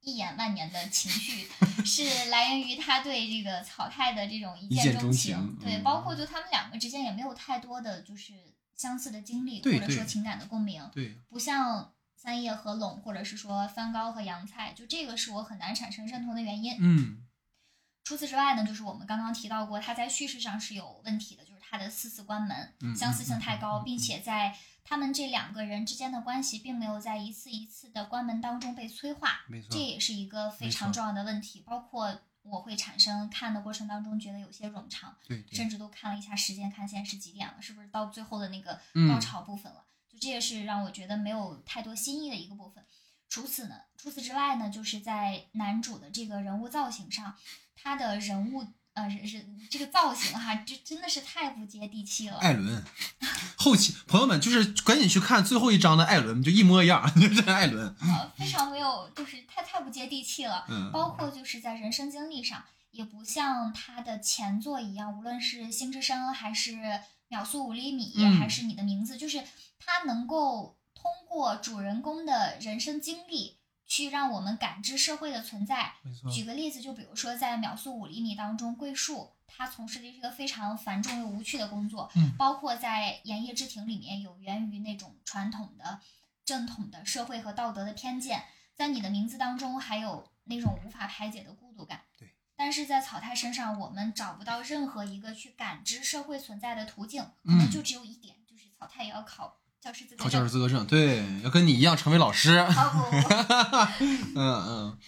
S2: 一眼万年的情绪，是来源于他对这个草太的这种一
S1: 一见钟
S2: 见情。
S1: 情
S2: 对，
S1: 嗯
S2: 包括就他们两个之间也没有太多的就是相似的经历，或者说情感的共鸣，
S1: 对，
S2: 不像三叶和拢，或者是说番高和杨菜，就这个是我很难产生认同的原因。
S1: 嗯，
S2: 除此之外呢，就是我们刚刚提到过，它在叙事上是有问题的，就是它的四次关门
S1: 嗯
S2: 相似性太高，并且在他们这两个人之间的关系并没有在一次一次的关门当中被催化，
S1: 没错
S2: 这，也是一个非常重要的问题。包括我会产生看的过程当中觉得有些冗长，
S1: 对对
S2: 甚，至都看了一下时间，看现在是几点了，是不是到最后的那个
S1: 嗯
S2: 高潮部分了？就这也是让我觉得没有太多新意的一个部分。除此呢，除此之外呢，就是在男主的这个人物造型上，他的人物呃人人这个造型哈，这真的是太不接地气了。
S1: 艾伦，后期朋友们就是赶紧去看最后一章的艾伦，就一模一样，就是艾伦，
S2: 呃，非常没有，就是太太不接地气了。
S1: 嗯，
S2: 包括就是在人生经历上，也不像他的前作一样，无论是《星之声》还是《秒速五厘米》
S1: 嗯
S2: 还是你的名字，就是他能够通过主人公的人生经历，去让我们感知社会的存在。举个例子，就比如说在《秒速五厘米》当中，桂树他从事的是一个非常繁重又无趣的工作，
S1: 嗯
S2: 包括在《盐业之庭》里面有源于那种传统的、正统的社会和道德的偏见，在你的名字当中还有那种无法排解的孤独感。
S1: 对。
S2: 但是在草太身上，我们找不到任何一个去感知社会存在的途径，可能
S1: 嗯
S2: 就只有一点，就是草太也要考教师资格
S1: 考教。师资格证，对，要跟你一样成为老师，嗯嗯，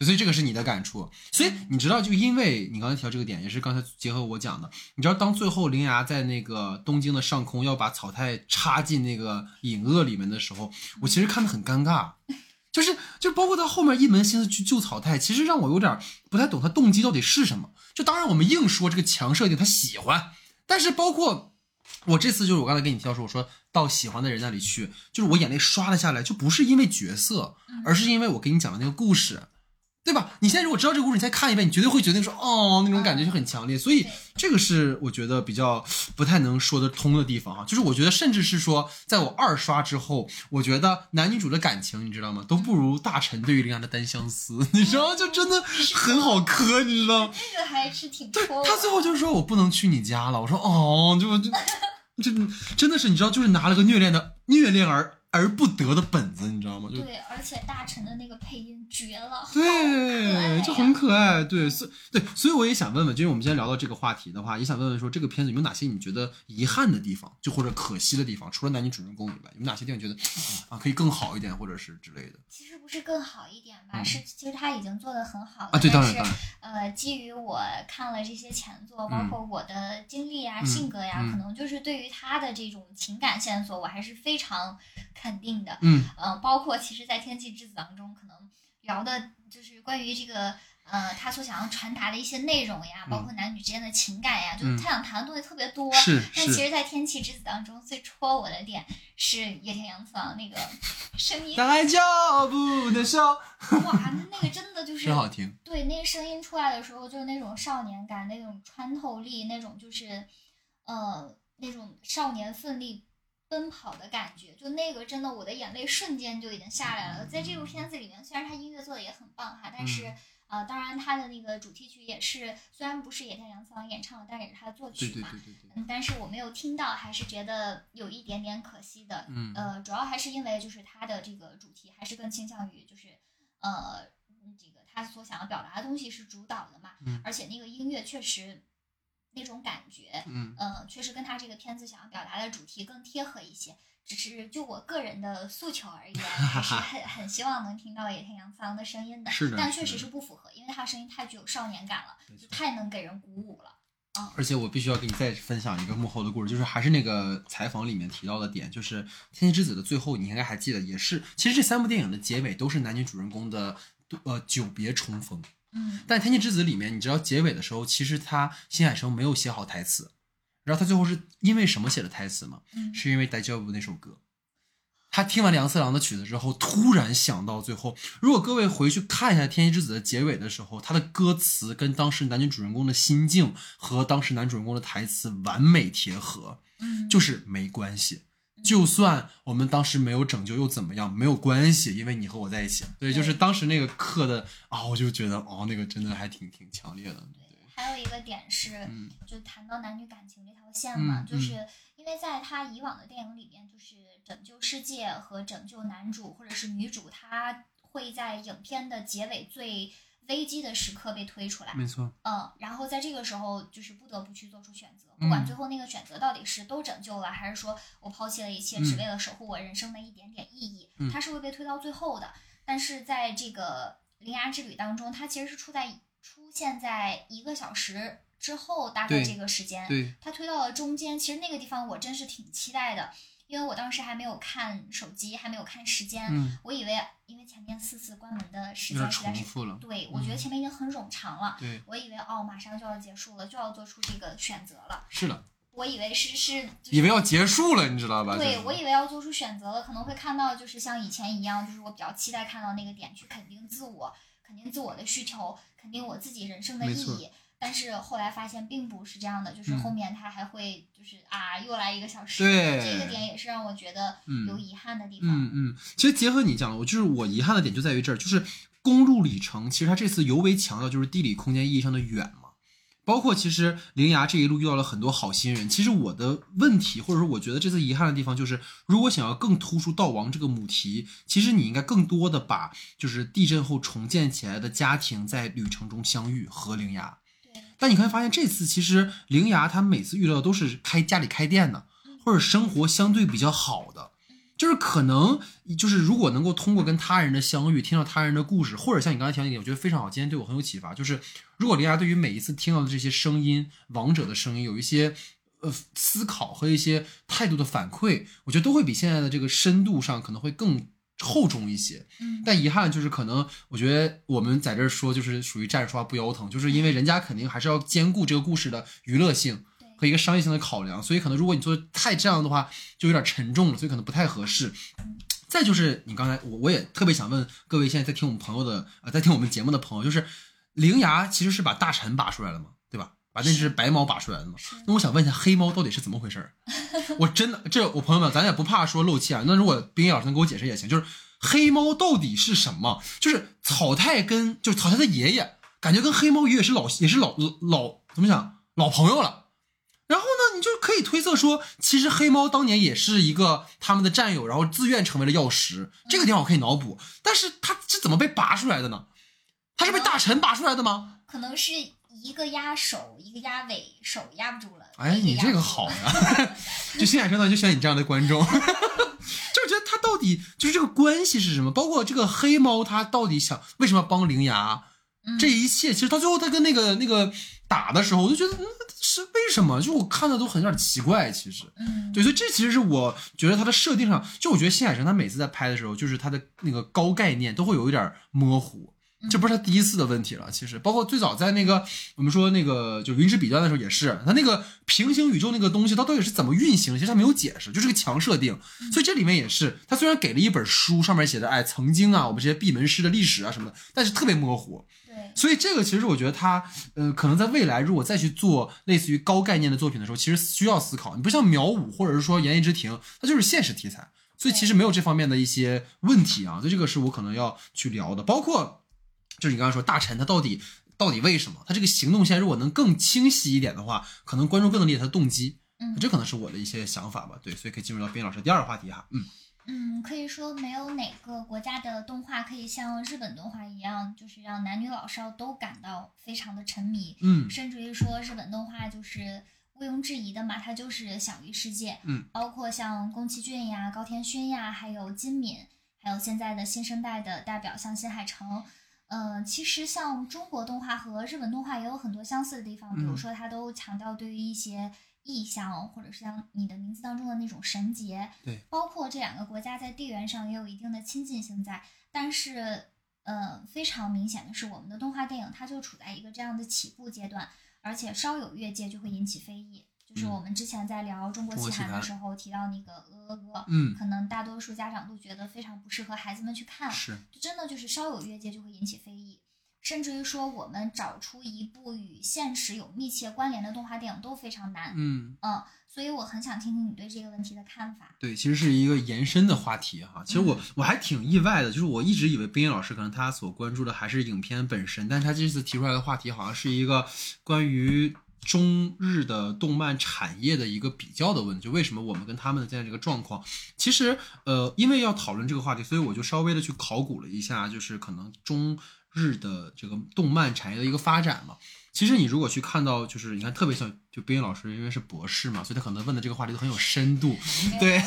S1: 所以这个是你的感触。所以你知道，就因为你刚才提到这个点，也是刚才结合我讲的，你知道，当最后铃芽在那个东京的上空要把草太插进那个隐恶里面的时候，我其实看得很尴尬。就是就包括他后面一门心思去救草太，其实让我有点不太懂他动机到底是什么。就当然我们硬说这个强设定他喜欢，但是包括我这次就是我刚才跟你提到说，我说到喜欢的人那里去，就是我眼泪刷了下来，就不是因为角色，而是因为我给你讲的那个故事，对吧？你现在如果知道这个故事，你再看一遍，你绝对会觉得说哦，那种感觉就很强烈。所以这个是我觉得比较不太能说得通的地方啊。就是我觉得甚至是说，在我二刷之后，我觉得男女主的感情，你知道吗，都不如大臣对于林安的单相思，你知道吗？就真的很好磕，你知道吗？
S2: 这个还是挺
S1: 对他最后就说我不能去你家了，我说哦，就就就真的是你知道，就是拿了个虐恋的虐恋而而不得的本子，你知道吗？就
S2: 对，而且大臣的那个配音绝了，
S1: 对，就很可爱。对，所对，所以我也想问问，就是我们今天聊到这个话题的话，也想问问说，这个片子有没有哪些你觉得遗憾的地方，就或者可惜的地方？除了男女主人公以外，有没有哪些地方觉得啊可以更好一点，或者是之类的？
S2: 其实不是更好一点吧，
S1: 嗯
S2: 是其实他已经做的很好了。
S1: 啊，对，当然当然，
S2: 呃，基于我看了这些前作，包
S1: 嗯
S2: 括我的经历啊、
S1: 嗯
S2: 性格呀，
S1: 嗯
S2: 可能就是对于他的这种情感线索，我还是非常肯定的。
S1: 嗯
S2: 呃，包括其实，在《天气之子》当中，可能聊的就是关于这个呃，他所想要传达的一些内容呀，包括男女之间的情感呀，就他想谈的东西特别多。
S1: 是
S2: 但其，实，在《天气之子》当中，最戳我的点是野田洋次郎那个声音，
S1: 带脚步的手，
S2: 哇，那那个真的就是
S1: 真好听。
S2: 对，那个声音出来的时候，就是那种少年感，那种穿透力，那种就是，呃，那种少年奋力奔跑的感觉，就那个真的，我的眼泪瞬间就已经下来了。在这部片子里面，虽然他音乐做的也很棒哈，但是、
S1: 嗯
S2: 呃，当然他的那个主题曲也是，虽然不是野田洋次郎演唱的，但也是他的作曲
S1: 对对
S2: 嘛。
S1: 对对对，
S2: 嗯，但是我没有听到，还是觉得有一点点可惜的。
S1: 嗯
S2: 呃，主要还是因为就是它的这个主题还是更倾向于就是呃，嗯这个他所想要表达的东西是主导的嘛，
S1: 嗯
S2: 而且那个音乐确实那种感觉，
S1: 嗯
S2: 呃，确实跟他这个片子想要表达的主题更贴合一些。只是就我个人的诉求而言，还是很 很希望能听到野田洋次郎的声音的。
S1: 是的
S2: 但确实
S1: 是
S2: 不符合，因为他声音太具有少年感了就太能给人鼓舞了啊。
S1: 而且我必须要给你再分享一个幕后的故事，就是还是那个采访里面提到的点，就是《天气之子》的最后，你应该还记得，也是其实这三部电影的结尾都是男女主人公的呃久别重逢。
S2: 嗯
S1: 但《天气之子》里面，你知道结尾的时候，其实他新海诚没有写好台词，然后他最后是因为什么写的台词吗？
S2: 嗯
S1: 是因为《大丈夫》那首歌。他听完梁次郎的曲子之后，突然想到最后，如果各位回去看一下《天气之子》的结尾的时候，他的歌词跟当时男女主人公的心境和当时男主人公的台词完美贴合，
S2: 嗯，
S1: 就是没关系。就算我们当时没有拯救又怎么样？没有关系，因为你和我在一起。对，就是当时那个刻的啊，我就觉得哦，那个真的还挺挺强烈的。对，
S2: 还有一个点是，
S1: 嗯
S2: 就谈到男女感情这条线嘛，
S1: 嗯
S2: 就是因为在他以往的电影里面，就是拯救世界和拯救男主或者是女主，他会在影片的结尾最危机的时刻被推出来。
S1: 没错，
S2: 嗯，然后在这个时候就是不得不去做出选择，
S1: 嗯
S2: 不管最后那个选择到底是都拯救了，还是说我抛弃了一切，只
S1: 嗯
S2: 为了守护我人生的一点点意义，
S1: 嗯
S2: 它是会被推到最后的。但是在这个《铃芽之旅》当中，它其实是出在出现在一个小时之后，大概这个时间，
S1: 对，
S2: 它推到了中间。其实那个地方我真是挺期待的，因为我当时还没有看手机，还没有看时间，
S1: 嗯，
S2: 我以为因为前面四次关门的时间实在是
S1: 重复了。
S2: 对，我觉得
S1: 嗯
S2: 前面已经很冗长了。
S1: 对，
S2: 我以为哦，马上就要结束了，就要做出这个选择了。
S1: 是的，
S2: 我以为是是，就是
S1: 以为要结束了，你知道吧？
S2: 对
S1: 就是
S2: 我以为要做出选择了，可能会看到就是像以前一样，就是我比较期待看到那个点去肯定自我，肯定自我的需求，肯定我自己人生的意义。但是后来发现并不是这样的，就是
S1: 嗯
S2: 后面他还会就是啊，又来一个小时，
S1: 对
S2: 这个点也是让我觉得
S1: 嗯
S2: 有遗憾的地方。
S1: 嗯嗯，其实结合你讲的，我就是我遗憾的点就在于这儿，就是公路里程，其实它这次尤为强调就是地理空间意义上的远嘛。包括其实铃芽这一路遇到了很多好心人。其实我的问题，或者说我觉得这次遗憾的地方，就是如果想要更突出道王这个母题，其实你应该更多的把就是地震后重建起来的家庭在旅程中相遇和铃芽。
S2: 对，
S1: 但你会发现，这次其实铃芽他每次遇到的都是开家里开店的，或者生活相对比较好的，就是可能就是如果能够通过跟他人的相遇，听到他人的故事，或者像你刚才提到一点，我觉得非常好，今天对我很有启发，就是如果铃芽对于每一次听到的这些声音，王者的声音有一些。呃，思考和一些态度的反馈，我觉得都会比现在的这个深度上可能会更厚重一些。
S2: 嗯，
S1: 但遗憾就是，可能我觉得我们在这儿说，就是属于站着说话不腰疼，就是因为人家肯定还是要兼顾这个故事的娱乐性和一个商业性的考量，所以可能如果你做的太这样的话，就有点沉重了，所以可能不太合适。再就是你刚才我我也特别想问各位现在在听我们朋友的呃在听我们节目的朋友，就是灵牙其实是把大臣拔出来了嘛，对吧？把那只白猫拔出来了嘛？那我想问一下，黑猫到底是怎么回事儿？我真的，这我朋友们，咱也不怕说漏气啊。那如果冰野老师能给我解释也行，就是黑猫到底是什么？就是草太跟就是草太的爷爷，感觉跟黑猫爷爷是老也是老老老怎么讲老朋友了。然后呢，你就可以推测说，其实黑猫当年也是一个他们的战友，然后自愿成为了药师。这个地方我可以脑补，但是他是怎么被拔出来的呢？他是被大臣拔出来的吗？
S2: 可能是一个压手，一个压尾，手压不住了。
S1: 哎，你这个好呀！就新海诚导就喜欢你这样的观众，就是觉得他到底就是这个关系是什么？包括这个黑猫，他到底想为什么要帮铃芽？
S2: 嗯
S1: 这一切，其实到最后他跟那个那个打的时候，我就觉得，嗯，是为什么？就我看的都很有点奇怪，其实。
S2: 嗯，
S1: 对，所以这其实是我觉得他的设定上，就我觉得新海诚他每次在拍的时候，就是他的那个高概念都会有一点模糊，这不是他第一次的问题了。其实包括最早在那个我们说那个就云之彼端的时候也是，他那个平行宇宙那个东西，它到底是怎么运行，其实他没有解释，就是个强设定。所以这里面也是，他虽然给了一本书，上面写的哎曾经啊，我们这些闭门师的历史啊什么的，但是特别模糊。
S2: 对，
S1: 所以这个其实我觉得他，呃，可能在未来如果再去做类似于高概念的作品的时候，其实需要思考。你不像苗五或者是说言叶之庭，它就是现实题材，所以其实没有这方面的一些问题啊。所以这个是我可能要去聊的。包括就是你刚才说大臣他到底到底为什么他这个行动线如果能更清晰一点的话，可能观众更能理解他的动机。
S2: 嗯
S1: 这可能是我的一些想法吧。对，所以可以进入到边老师第二个话题哈。嗯，
S2: 嗯，可以说没有哪个国家的动画可以像日本动画一样，就是让男女老少都感到非常的沉迷。
S1: 嗯
S2: 甚至于说日本动画就是毋庸置疑的嘛，它就是享誉世界。
S1: 嗯，
S2: 包括像宫崎骏呀、高田勋呀，还有金敏，还有现在的新生代的代表像新海诚。嗯，其实像中国动画和日本动画也有很多相似的地方，比如
S1: 嗯
S2: 说它都强调对于一些意象，或者是像你的名字当中的那种神结。
S1: 对，
S2: 包括这两个国家在地缘上也有一定的亲近性在，但是。呃，非常明显的是，我们的动画电影它就处在一个这样的起步阶段，而且稍有越界就会引起非议。就是
S1: 嗯
S2: 我们之前在聊中国奇
S1: 谭
S2: 谭的时候提到那个鹅鹅鹅，
S1: 嗯，
S2: 可能大多数家长都觉得非常不适合孩子们去看，
S1: 是，
S2: 真的就是稍有越界就会引起非议，甚至于说我们找出一部与现实有密切关联的动画电影都非常难。
S1: 嗯。
S2: 嗯，所以我很想听听你对这个问题的看法。
S1: 对，其实是一个延伸的话题哈。其实我我还挺意外的，就是我一直以为冰音老师可能他所关注的还是影片本身，但是他这次提出来的话题好像是一个关于中日的动漫产业的一个比较的问题，就为什么我们跟他们的现在这个状况。其实呃，因为要讨论这个话题，所以我就稍微的去考古了一下，就是可能中日的这个动漫产业的一个发展嘛。其实你如果去看到，就是你看，特别像就冰音老师，因为是博士嘛，所以他可能问的这个话题都很有深度，对。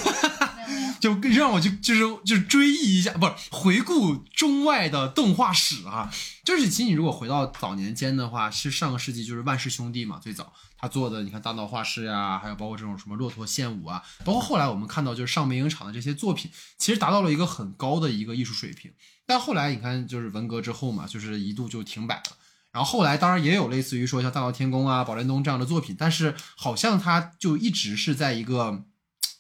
S2: 没有没有，
S1: 就让我去就是就是追忆一下，不是回顾中外的动画史啊。就是其实你如果回到早年间的话，是上个世纪就是万氏兄弟嘛，最早他做的，你看大闹画室呀，还有包括这种什么骆驼献舞啊，包括后来我们看到就是上美影厂的这些作品，其实达到了一个很高的一个艺术水平。但后来你看，就是文革之后嘛，就是一度就停摆了。然后后来当然也有类似于说像《大闹天宫》啊、《宝莲灯》这样的作品，但是好像它就一直是在一个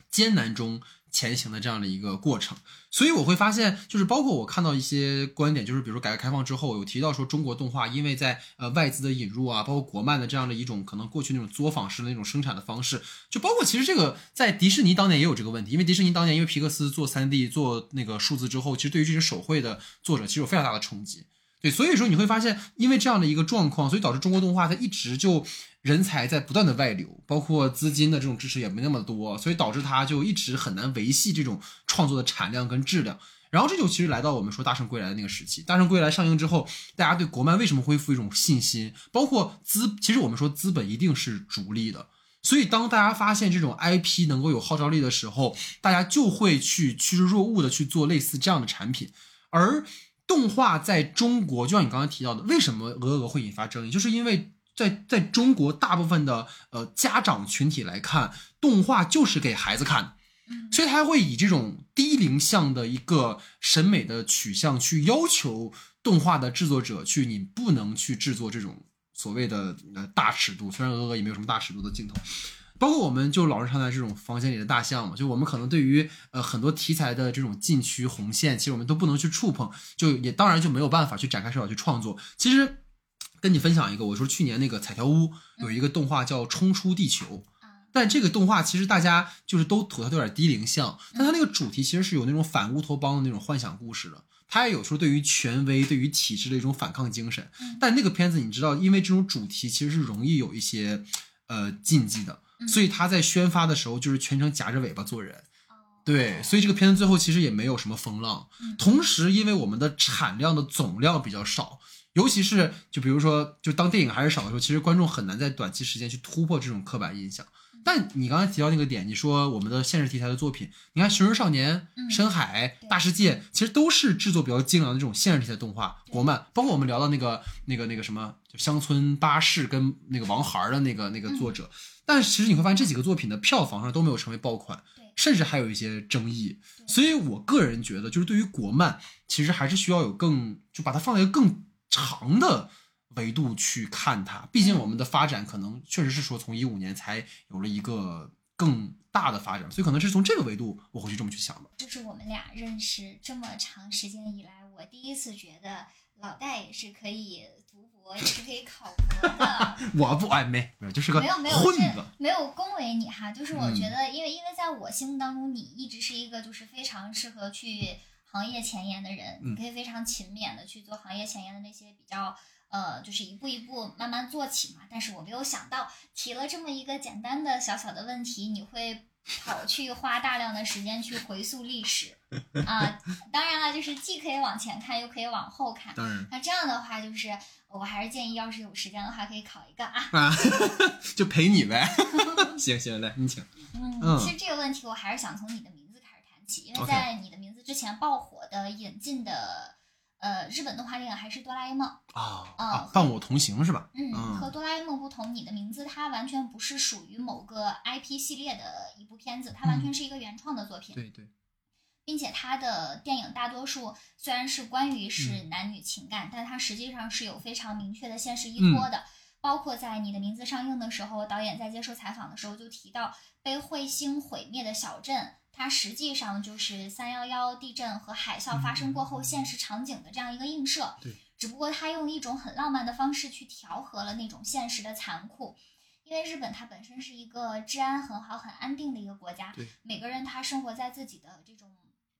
S1: 艰难中前行的这样的一个过程。所以我会发现，就是包括我看到一些观点，就是比如说改革开放之后有提到说中国动画因为在呃外资的引入啊，包括国漫的这样的一种可能过去那种作坊式的那种生产的方式，就包括其实这个在迪士尼当年也有这个问题，因为迪士尼当年因为皮克斯做三 D 做那个数字之后，其实对于这些手绘的作者其实有非常大的冲击。对，所以说你会发现，因为这样的一个状况，所以导致中国动画它一直就人才在不断的外流，包括资金的这种支持也没那么多，所以导致他就一直很难维系这种创作的产量跟质量。然后这就其实来到我们说《大圣归来》的那个时期，《大圣归来》上映之后，大家对国漫为什么恢复一种信心？包括资，其实我们说资本一定是逐利的，所以当大家发现这种 IP 能够有号召力的时候，大家就会去趋之若鹜的去做类似这样的产品，而。动画在中国，就像你刚刚提到的，为什么鹅鹅会引发争议？就是因为在在中国大部分的呃家长群体来看，动画就是给孩子看所以他会以这种低龄向的一个审美的取向去要求动画的制作者去，你不能去制作这种所谓的呃大尺度，虽然鹅鹅也没有什么大尺度的镜头。包括我们就老是常在这种房间里的大象嘛，就我们可能对于呃很多题材的这种禁区红线，其实我们都不能去触碰，就也当然就没有办法去展开手脚去创作。其实跟你分享一个，我说去年那个彩条屋有一个动画叫《冲出地球》，
S2: 啊，
S1: 但这个动画其实大家就是都吐槽它有点低龄向，但它那个主题其实是有那种反乌托邦的那种幻想故事的。它也有说对于权威、对于体制的一种反抗精神
S2: 嗯，
S1: 但那个片子你知道，因为这种主题其实是容易有一些呃禁忌的，
S2: 嗯
S1: 所以他在宣发的时候就是全程夹着尾巴做人。
S2: 哦
S1: 对，所以这个片子最后其实也没有什么风浪
S2: 嗯。
S1: 同时，因为我们的产量的总量比较少，尤其是就比如说，就当电影还是少的时候，其实观众很难在短期时间去突破这种刻板印象。但你刚才提到那个点，你说我们的现实题材的作品，你看《熊人少年》
S2: 嗯
S1: 深海》
S2: 对
S1: 大世界》，其实都是制作比较精良的这种现实题材动画国漫。包括我们聊到那个那个那个什么，就乡村巴士跟那个王孩儿的那个那个作者，但是其实你会发现这几个作品的票房上都没有成为爆款。
S2: 对，
S1: 甚至还有一些争议。所以我个人觉得，就是对于国漫，其实还是需要有更就把它放在一个更长的维度去看它。毕竟我们的发展可能确实是说从一五年才有了一个更大的发展，所以可能是从这个维度我会去这么去想的。
S2: 就是我们俩认识这么长时间以来，我第一次觉得老戴也是可以读博，也是可以考博的。
S1: 我不哎没没有，就是个
S2: 没有没有
S1: 混
S2: 是
S1: 子。
S2: 没有恭维你哈，就是我
S1: 嗯
S2: 觉得，因为因为在我心目当中，你一直是一个就是非常适合去行业前沿的人，
S1: 嗯
S2: 你可以非常勤勉的去做行业前沿的那些比较呃，就是一步一步慢慢做起嘛。但是我没有想到提了这么一个简单的小小的问题，你会跑去花大量的时间去回溯历史啊。当然了，就是既可以往前看，又可以往后看。
S1: 当然
S2: 那这样的话，就是我还是建议，要是有时间的话，可以考一个啊。
S1: 啊，就陪你呗。行行，来你请。
S2: 嗯，
S1: 嗯
S2: 其实这个问题我还是想从你的名因为在你的名字之前爆火的引进的呃日本动画电影还是哆啦 A 梦。
S1: 啊
S2: 嗯
S1: 啊，伴我同行是吧？
S2: 嗯，
S1: 嗯
S2: 和哆啦 A 梦不同，你的名字它完全不是属于某个 IP 系列的一部片子，它完全是一个原创的作品，
S1: 对对，
S2: 并且它的电影大多数虽然是关于是
S1: 嗯
S2: 男女情感，但它实际上是有非常明确的现实依
S1: 嗯
S2: 托的。包括在你的名字上映的时候，导演在接受采访的时候就提到，被彗星毁灭的小镇，它实际上就是三幺幺地震和海啸发生过后现实场景的这样一个映射。
S1: 对，
S2: 只不过它用一种很浪漫的方式去调和了那种现实的残酷。因为日本它本身是一个治安很好、很安定的一个国家
S1: 对，
S2: 每个人他生活在自己的这种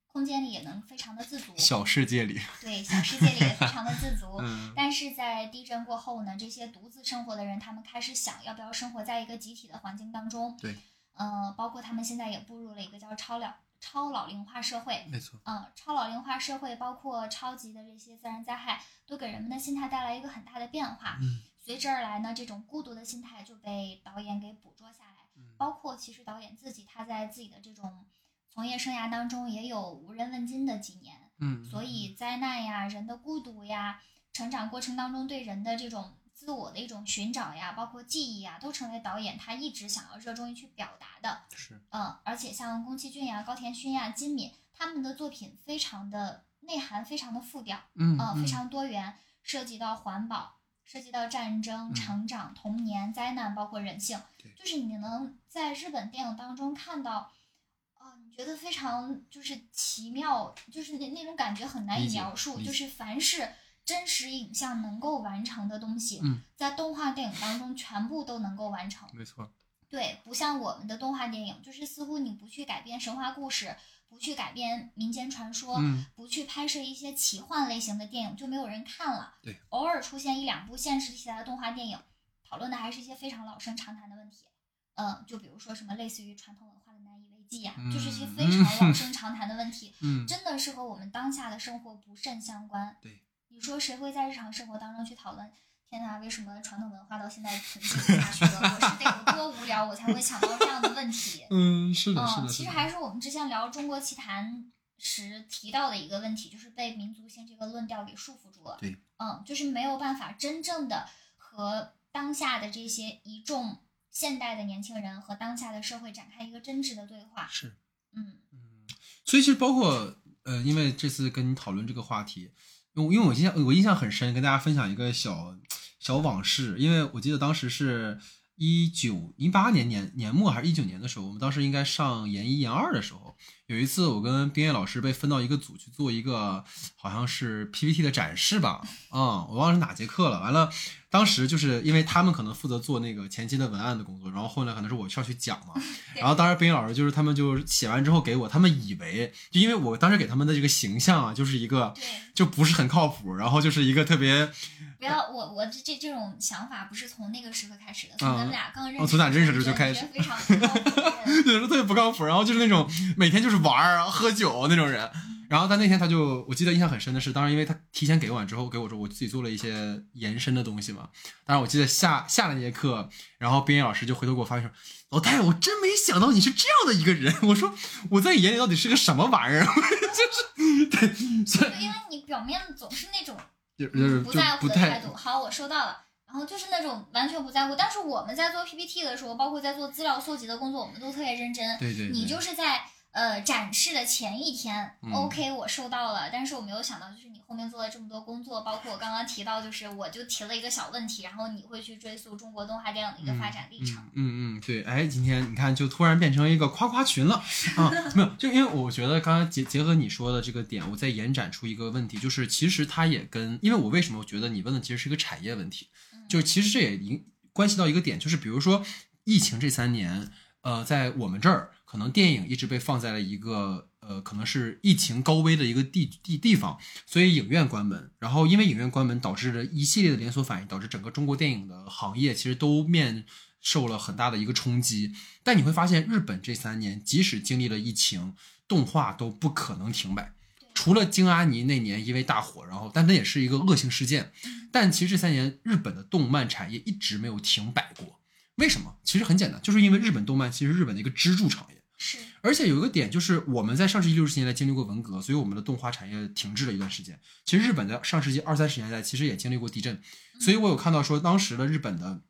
S2: 空间里也能非常的自足，
S1: 小世界里，
S2: 对小世界里也非常的自足。
S1: 嗯
S2: 但是在地震过后呢，这些独自生活的人，他们开始想要不要生活在一个集体的环境当中。
S1: 对，
S2: 呃，包括他们现在也步入了一个叫超老超老龄化社会。
S1: 没错，
S2: 嗯，超老龄化社会包括超级的这些自然灾害，都给人们的心态带来一个很大的变化。
S1: 嗯
S2: 随之而来呢，这种孤独的心态就被导演给捕捉下来。
S1: 嗯
S2: 包括其实导演自己，他在自己的这种从业生涯当中也有无人问津的几年。
S1: 嗯，
S2: 所以灾难呀、人的孤独呀、成长过程当中对人的这种自我的一种寻找呀，包括记忆呀，都成为导演他一直想要热衷于去表达的。
S1: 是
S2: 嗯，而且像宫崎骏呀、高田勋呀、金敏他们的作品非常的内涵，非常的复调，
S1: 嗯
S2: 呃，非常多元，涉及到环保，涉及到战争、
S1: 嗯
S2: 成长、童年、灾难，包括人性
S1: 对，
S2: 就是你能在日本电影当中看到。嗯，你觉得非常就是奇妙，就是那那种感觉很难以描述。就是凡是真实影像能够完成的东西，
S1: 嗯
S2: 在动画电影当中全部都能够完成。
S1: 没错，
S2: 对，不像我们的动画电影，就是似乎你不去改编神话故事，不去改编民间传说，
S1: 嗯
S2: 不去拍摄一些奇幻类型的电影，就没有人看了。
S1: 对，
S2: 偶尔出现一两部现实题材的动画电影，讨论的还是一些非常老生常谈的问题。嗯，就比如说什么类似于传统文化的难以为继呀、就是一些非常老生常谈的问题，
S1: 嗯
S2: 真的是和我们当下的生活不甚相关。
S1: 对，
S2: 你说谁会在日常生活当中去讨论？天哪，为什么传统文化到现在存续不下去了？我是得有多无聊，我才会想到这样的问题？
S1: 嗯，是的，是
S2: 嗯，
S1: 的，
S2: 其实还是我们之前聊中国奇谭时提到的一个问题，就是被民族性这个论调给束缚住了。
S1: 对，
S2: 嗯，就是没有办法真正的和当下的这些一众现代的年轻人和当下的社会展开一个真挚的对话。
S1: 是。
S2: 嗯
S1: 嗯，所以其实包括呃，因为这次跟你讨论这个话题，因为因为我印象我印象很深，跟大家分享一个小小往事，因为我记得当时是一九一八年年年末还是一九年的时候，我们当时应该上研一研二的时候，有一次我跟冰叶老师被分到一个组去做一个好像是 PPT 的展示吧，啊、我忘了是哪节课了，完了。当时就是因为他们可能负责做那个前期的文案的工作，然后后来可能是我需要去讲嘛，然后当时冰老师就是他们就写完之后给我，他们以为就因为我当时给他们的这个形象啊，就是一个，就不是很靠谱，然后就是一个特别
S2: 不要我我这这这种想法不是从那个时刻开始的，从
S1: 啊
S2: 咱们俩刚认识，
S1: 哦从咱认识的时候就开始
S2: 非常不靠谱的人
S1: 对，特别不靠谱，然后就是那种每天就是玩儿啊、喝酒那种人。然后但那天他就，我记得印象很深的是，当然因为他提前给完之后给我说，我自己做了一些延伸的东西嘛。当然我记得下下了那节课，然后边野老师就回头给我发一说：“老戴，我真没想到你是这样的一个人。”我说我在你眼里到底是个什么玩意儿？就是对，所以
S2: 就因为你表面总是那种
S1: 就就是
S2: 不在乎的态度。好，我收到了。然后就是那种完全不在乎，但是我们在做 PPT 的时候，包括在做资料搜集的工作，我们都特别认真。
S1: 对对对
S2: 你就是在呃展示的前一天、
S1: 嗯
S2: o k 我收到了，但是我没有想到，就是你后面做了这么多工作，包括我刚刚提到，就是我就提了一个小问题，然后你会去追溯中国动画电影的一个发展历程。
S1: 嗯嗯，对，哎，今天你看就突然变成一个夸夸群了啊！没有，就因为我觉得刚刚结结合你说的这个点，我再延展出一个问题，就是其实它也跟，因为我为什么觉得你问的其实是一个产业问题，就其实这也影关系到一个点，就是比如说疫情这三年，呃，在我们这儿可能电影一直被放在了一个呃，可能是疫情高危的一个地地地方，所以影院关门，然后因为影院关门导致了一系列的连锁反应，导致整个中国电影的行业其实都面受了很大的一个冲击。但你会发现，日本这三年即使经历了疫情，动画都不可能停摆。除了京阿尼那年因为大火，然后但那也是一个恶性事件。但其实这三年日本的动漫产业一直没有停摆过。为什么？其实很简单，就是因为日本动漫其实日本的一个支柱产业。
S2: 是，
S1: 而且有一个点就是我们在上世纪六十年代经历过文革，所以我们的动画产业停滞了一段时间。其实日本的上世纪二三十年代其实也经历过地震，所以我有看到说当时的日本的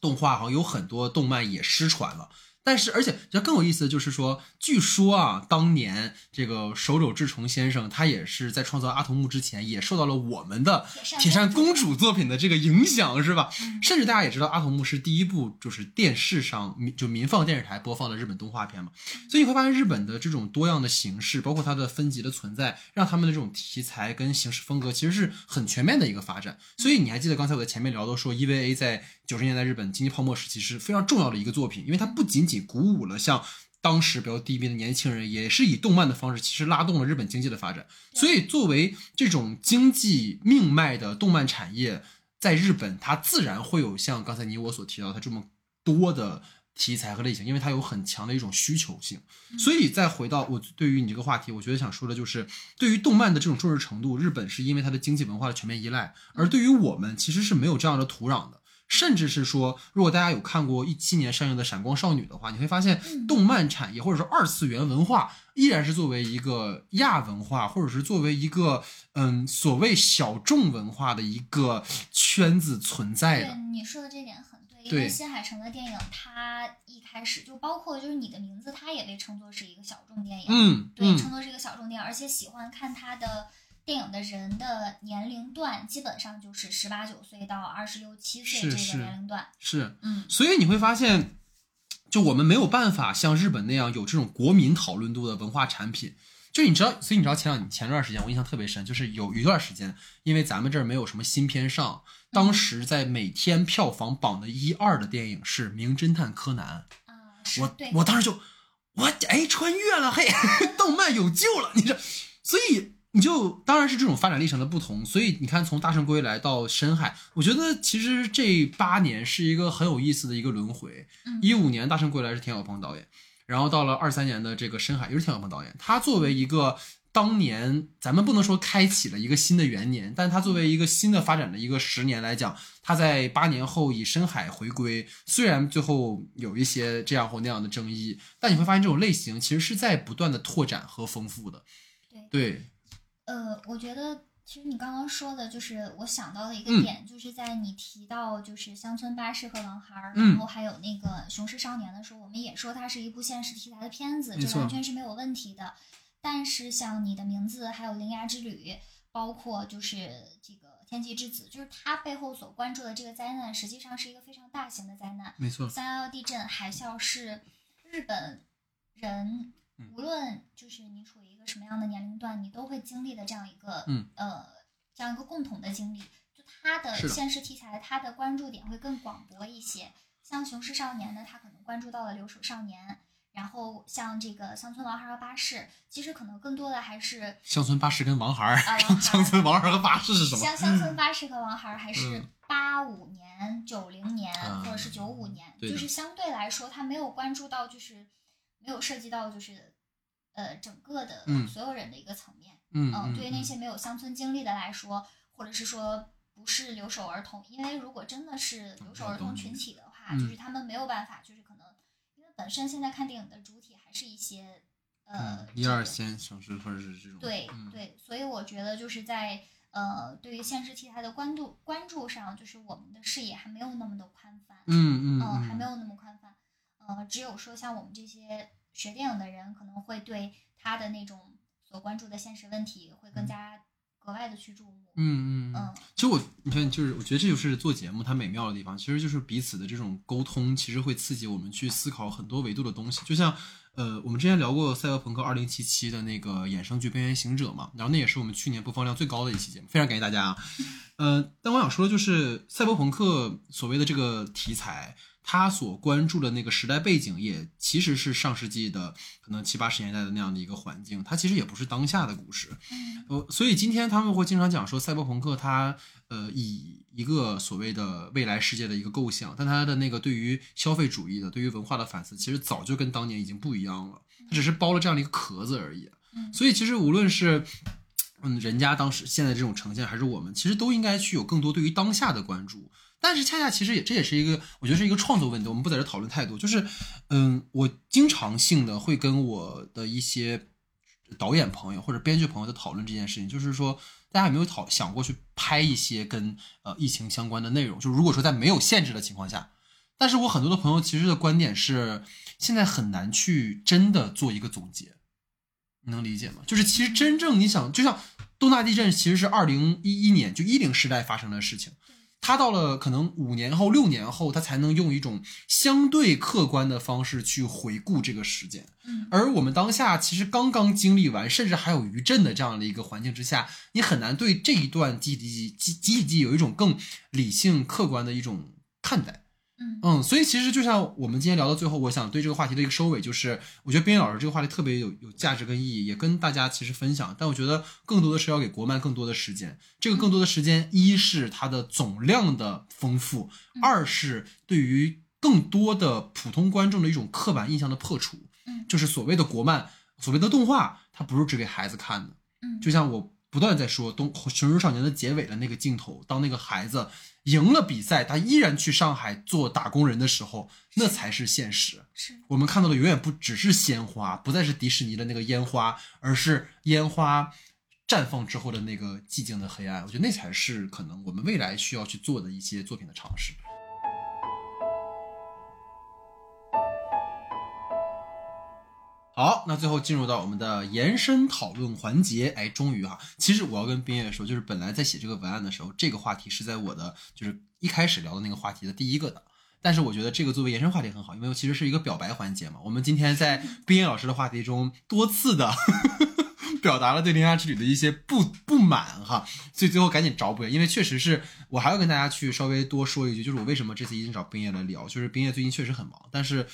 S1: 动画好像有很多动漫也失传了。但是，而且这更有意思的就是说，据说啊，当年这个手冢治虫先生他也是在创造阿童木之前，也受到了我们的铁扇公主作品的这个影响，是吧？甚至大家也知道，阿童木是第一部就是电视上民就民放电视台播放的日本动画片嘛。所以你会发现，日本的这种多样的形式，包括它的分级的存在，让他们的这种题材跟形式风格其实是很全面的一个发展。所以你还记得刚才我在前面聊到说，EVA 在九十年代日本经济泡沫时期是非常重要的一个作品，因为它不仅仅鼓舞了像当时比较低迷的年轻人，也是以动漫的方式，其实拉动了日本经济的发展。所以，作为这种经济命脉的动漫产业，在日本，它自然会有像刚才你我所提到它这么多的题材和类型，因为它有很强的一种需求性。所以，再回到我对于你这个话题，我觉得想说的就是，对于动漫的这种重视程度，日本是因为它的经济文化的全面依赖，而对于我们其实是没有这样的土壤的。甚至是说，如果大家有看过一七年上映的《闪光少女》的话，你会发现，动漫产业或者说二次元文化依然是作为一个亚文化，或者是作为一个嗯所谓小众文化的一个圈子存在的。
S2: 对你说的这点很对，因为新海诚的电影，它一开始就包括就是你的名字，它也被称作是一个小众电影。
S1: 嗯，
S2: 对，称作是一个小众电影，而且喜欢看它的。电影的人的年龄段基本上就是十八九岁到二十六七岁这个年龄段，
S1: 是，
S2: 嗯，
S1: 所以你会发现，就我们没有办法像日本那样有这种国民讨论度的文化产品。就你知道，所以你知道前两前段时间我印象特别深，就是有一段时间，因为咱们这儿没有什么新片上，当时在每天票房榜的一二的电影是《名侦探柯南》
S2: 啊，
S1: 我我当时就我哎穿越了，嘿，动漫有救了，你这，所以。你就当然是这种发展历程的不同，所以你看，从《大圣归来》到《深海》，我觉得其实这八年是一个很有意思的一个轮回。一五年《大圣归来》是田晓鹏导演，然后到了二三年的这个《深海》又是田晓鹏导演。他作为一个当年咱们不能说开启了一个新的元年，但他作为一个新的发展的一个十年来讲，他在八年后以《深海》回归，虽然最后有一些这样或那样的争议，但你会发现这种类型其实是在不断的拓展和丰富的。对。
S2: 呃，我觉得其实你刚刚说的，就是我想到的一个点，就是在你提到就是乡村巴士和狼孩儿，然后还有那个雄狮少年的时候，我们也说它是一部现实题材的片子，这完全是没有问题的。但是像你的名字，还有铃芽之旅，包括就是这个天气之子，就是它背后所关注的这个灾难，实际上是一个非常大型的灾难。
S1: 没错，
S2: 三幺幺地震、海啸是日本人。无论就是你处于一个什么样的年龄段，你都会经历的这样一个，
S1: 嗯，
S2: 呃，这样一个共同的经历。就他的现实题材，他的关注点会更广博一些。像《雄狮少年》呢，他可能关注到了留守少年。然后像这个《乡村王孩》和巴士，其实可能更多的还是
S1: 乡村巴士跟王孩儿。
S2: 啊，
S1: 乡村王孩和巴士是什么？
S2: 乡乡村巴士和王孩还是八五年、九零年或者是九五年，就是相对来说，他没有关注到就是。没有涉及到就是，呃，整个的所有人的一个层面。
S1: 嗯，
S2: 对于那些没有乡村经历的来说，或者是说不是留守儿童，因为如果真的是留守儿童群体的话，就是他们没有办法，就是可能因为本身现在看电影的主体还是一些呃
S1: 一二线城市或者是这种。
S2: 对对，所以我觉得就是在呃对于现实题材的关注关注上，就是我们的视野还没有那么的宽泛。
S1: 嗯
S2: 嗯，还没有那么宽泛。呃，只有说像我们这些学电影的人，可能会对他的那种所关注的现实问题会更加格外的去注目。
S1: 嗯嗯嗯。其实我你看，就是我觉得这就是做节目它美妙的地方，其实就是彼此的这种沟通，其实会刺激我们去思考很多维度的东西。就像呃，我们之前聊过《赛博朋克2077》的那个衍生剧《边缘行者》嘛，然后那也是我们去年播放量最高的一期节目，非常感谢大家啊。呃，但我想说的就是赛博朋克所谓的这个题材。他所关注的那个时代背景，也其实是上世纪的可能七八十年代的那样的一个环境，它其实也不是当下的故事。
S2: 嗯
S1: 呃，所以今天他们会经常讲说，赛博朋克它呃以一个所谓的未来世界的一个构想，但它的那个对于消费主义的、对于文化的反思，其实早就跟当年已经不一样了，它只是包了这样的一个壳子而已。
S2: 嗯
S1: 所以其实无论是嗯人家当时现在这种呈现，还是我们，其实都应该去有更多对于当下的关注。但是恰恰其实也这也是一个，我觉得是一个创作问题，我们不在这讨论太多。就是，嗯，我经常性的会跟我的一些导演朋友或者编剧朋友在讨论这件事情，就是说，大家有没有讨想过去拍一些跟呃疫情相关的内容？就如果说在没有限制的情况下，但是我很多的朋友其实的观点是，现在很难去真的做一个总结，你能理解吗？就是其实真正你想，就像东大地震，其实是二零一一年就一零时代发生的事情。他到了可能五年后、六年后，他才能用一种相对客观的方式去回顾这个事件。
S2: 嗯
S1: 而我们当下其实刚刚经历完，甚至还有余震的这样的一个环境之下，你很难对这一段集体记忆、集集体记有一种更理性、客观的一种看待。
S2: 嗯
S1: 嗯，所以其实就像我们今天聊到最后，我想对这个话题的一个收尾，就是我觉得边野老师这个话题特别有有价值跟意义，也跟大家其实分享。但我觉得更多的是要给国漫更多的时间。这个更多的时间，一是它的总量的丰富，二是对于更多的普通观众的一种刻板印象的破除。
S2: 嗯
S1: 就是所谓的国漫，所谓的动画，它不是只给孩子看的。
S2: 嗯
S1: 就像我不断在说《东熊出少年》的结尾的那个镜头，当那个孩子赢了比赛，他依然去上海做打工人的时候，那才是现实。
S2: 是
S1: 我们看到的永远不只是鲜花，不再是迪士尼的那个烟花，而是烟花绽放之后的那个寂静的黑暗。我觉得那才是可能我们未来需要去做的一些作品的尝试。好，那最后进入到我们的延伸讨论环节，哎，终于哈，其实我要跟冰月说，就是本来在写这个文案的时候，这个话题是在我的就是一开始聊的那个话题的第一个的，但是我觉得这个作为延伸话题很好，因为其实是一个表白环节嘛。我们今天在冰月老师的话题中多次的 表达了对《铃芽之旅》的一些不不满哈，所以最后赶紧找补，因为确实是我还要跟大家去稍微多说一句，就是我为什么这次一定找冰叶来聊，就是冰叶最近确实很忙，但是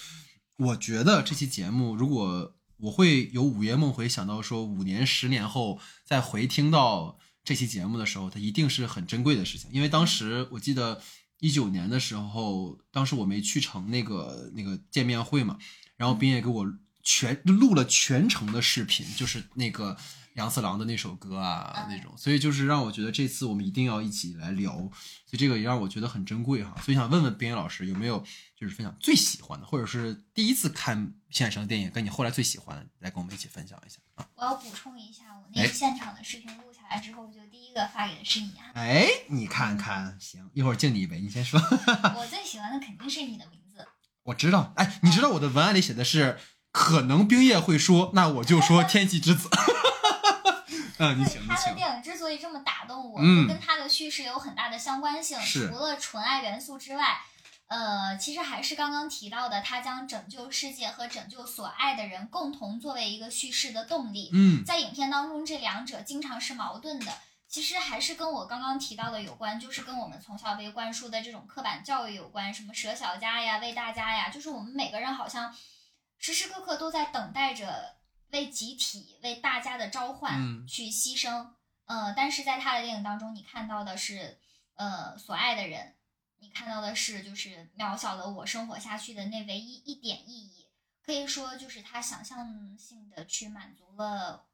S1: 我觉得这期节目如果我会有午夜梦回想到说五年十年后再回听到这期节目的时候，它一定是很珍贵的事情，因为当时我记得一九年的时候，当时我没去成那个那个见面会嘛，然后冰也给我全录了全程的视频，就是那个杨四郎的那首歌啊那种，所以就是让我觉得这次我们一定要一起来聊，所以这个也让我觉得很珍贵哈。所以想问问冰叶老师有没有就是分享最喜欢的，或者是第一次看现场电影跟你后来最喜欢的，来跟我们一起分享一下啊。
S2: 我要补充一下，我那
S1: 哎
S2: 个现场的视频录下来之后，就第一个发给的是你啊。
S1: 哎，你看看，行，一会儿敬你一杯，你先说。
S2: 我最喜欢的肯定是你的名字。
S1: 我知道，哎，你知道我的文案里写的是可能冰叶会说，那我就说天气之子。嗯，你
S2: 对
S1: 请，你请。
S2: 他的电影之所以这么打动我，
S1: 嗯
S2: 跟他的叙事有很大的相关性。除了纯爱元素之外，呃，其实还是刚刚提到的，他将拯救世界和拯救所爱的人共同作为一个叙事的动力。
S1: 嗯
S2: 在影片当中，这两者经常是矛盾的。其实还是跟我刚刚提到的有关，就是跟我们从小被灌输的这种刻板教育有关，什么舍小家呀、为大家呀，就是我们每个人好像时时刻刻都在等待着为集体、为大家的召唤
S1: 嗯
S2: 去牺牲。呃，但是在他的电影当中，你看到的是，呃，所爱的人，你看到的是就是渺小的我生活下去的那唯一一点意义。可以说，就是他想象性的去满足了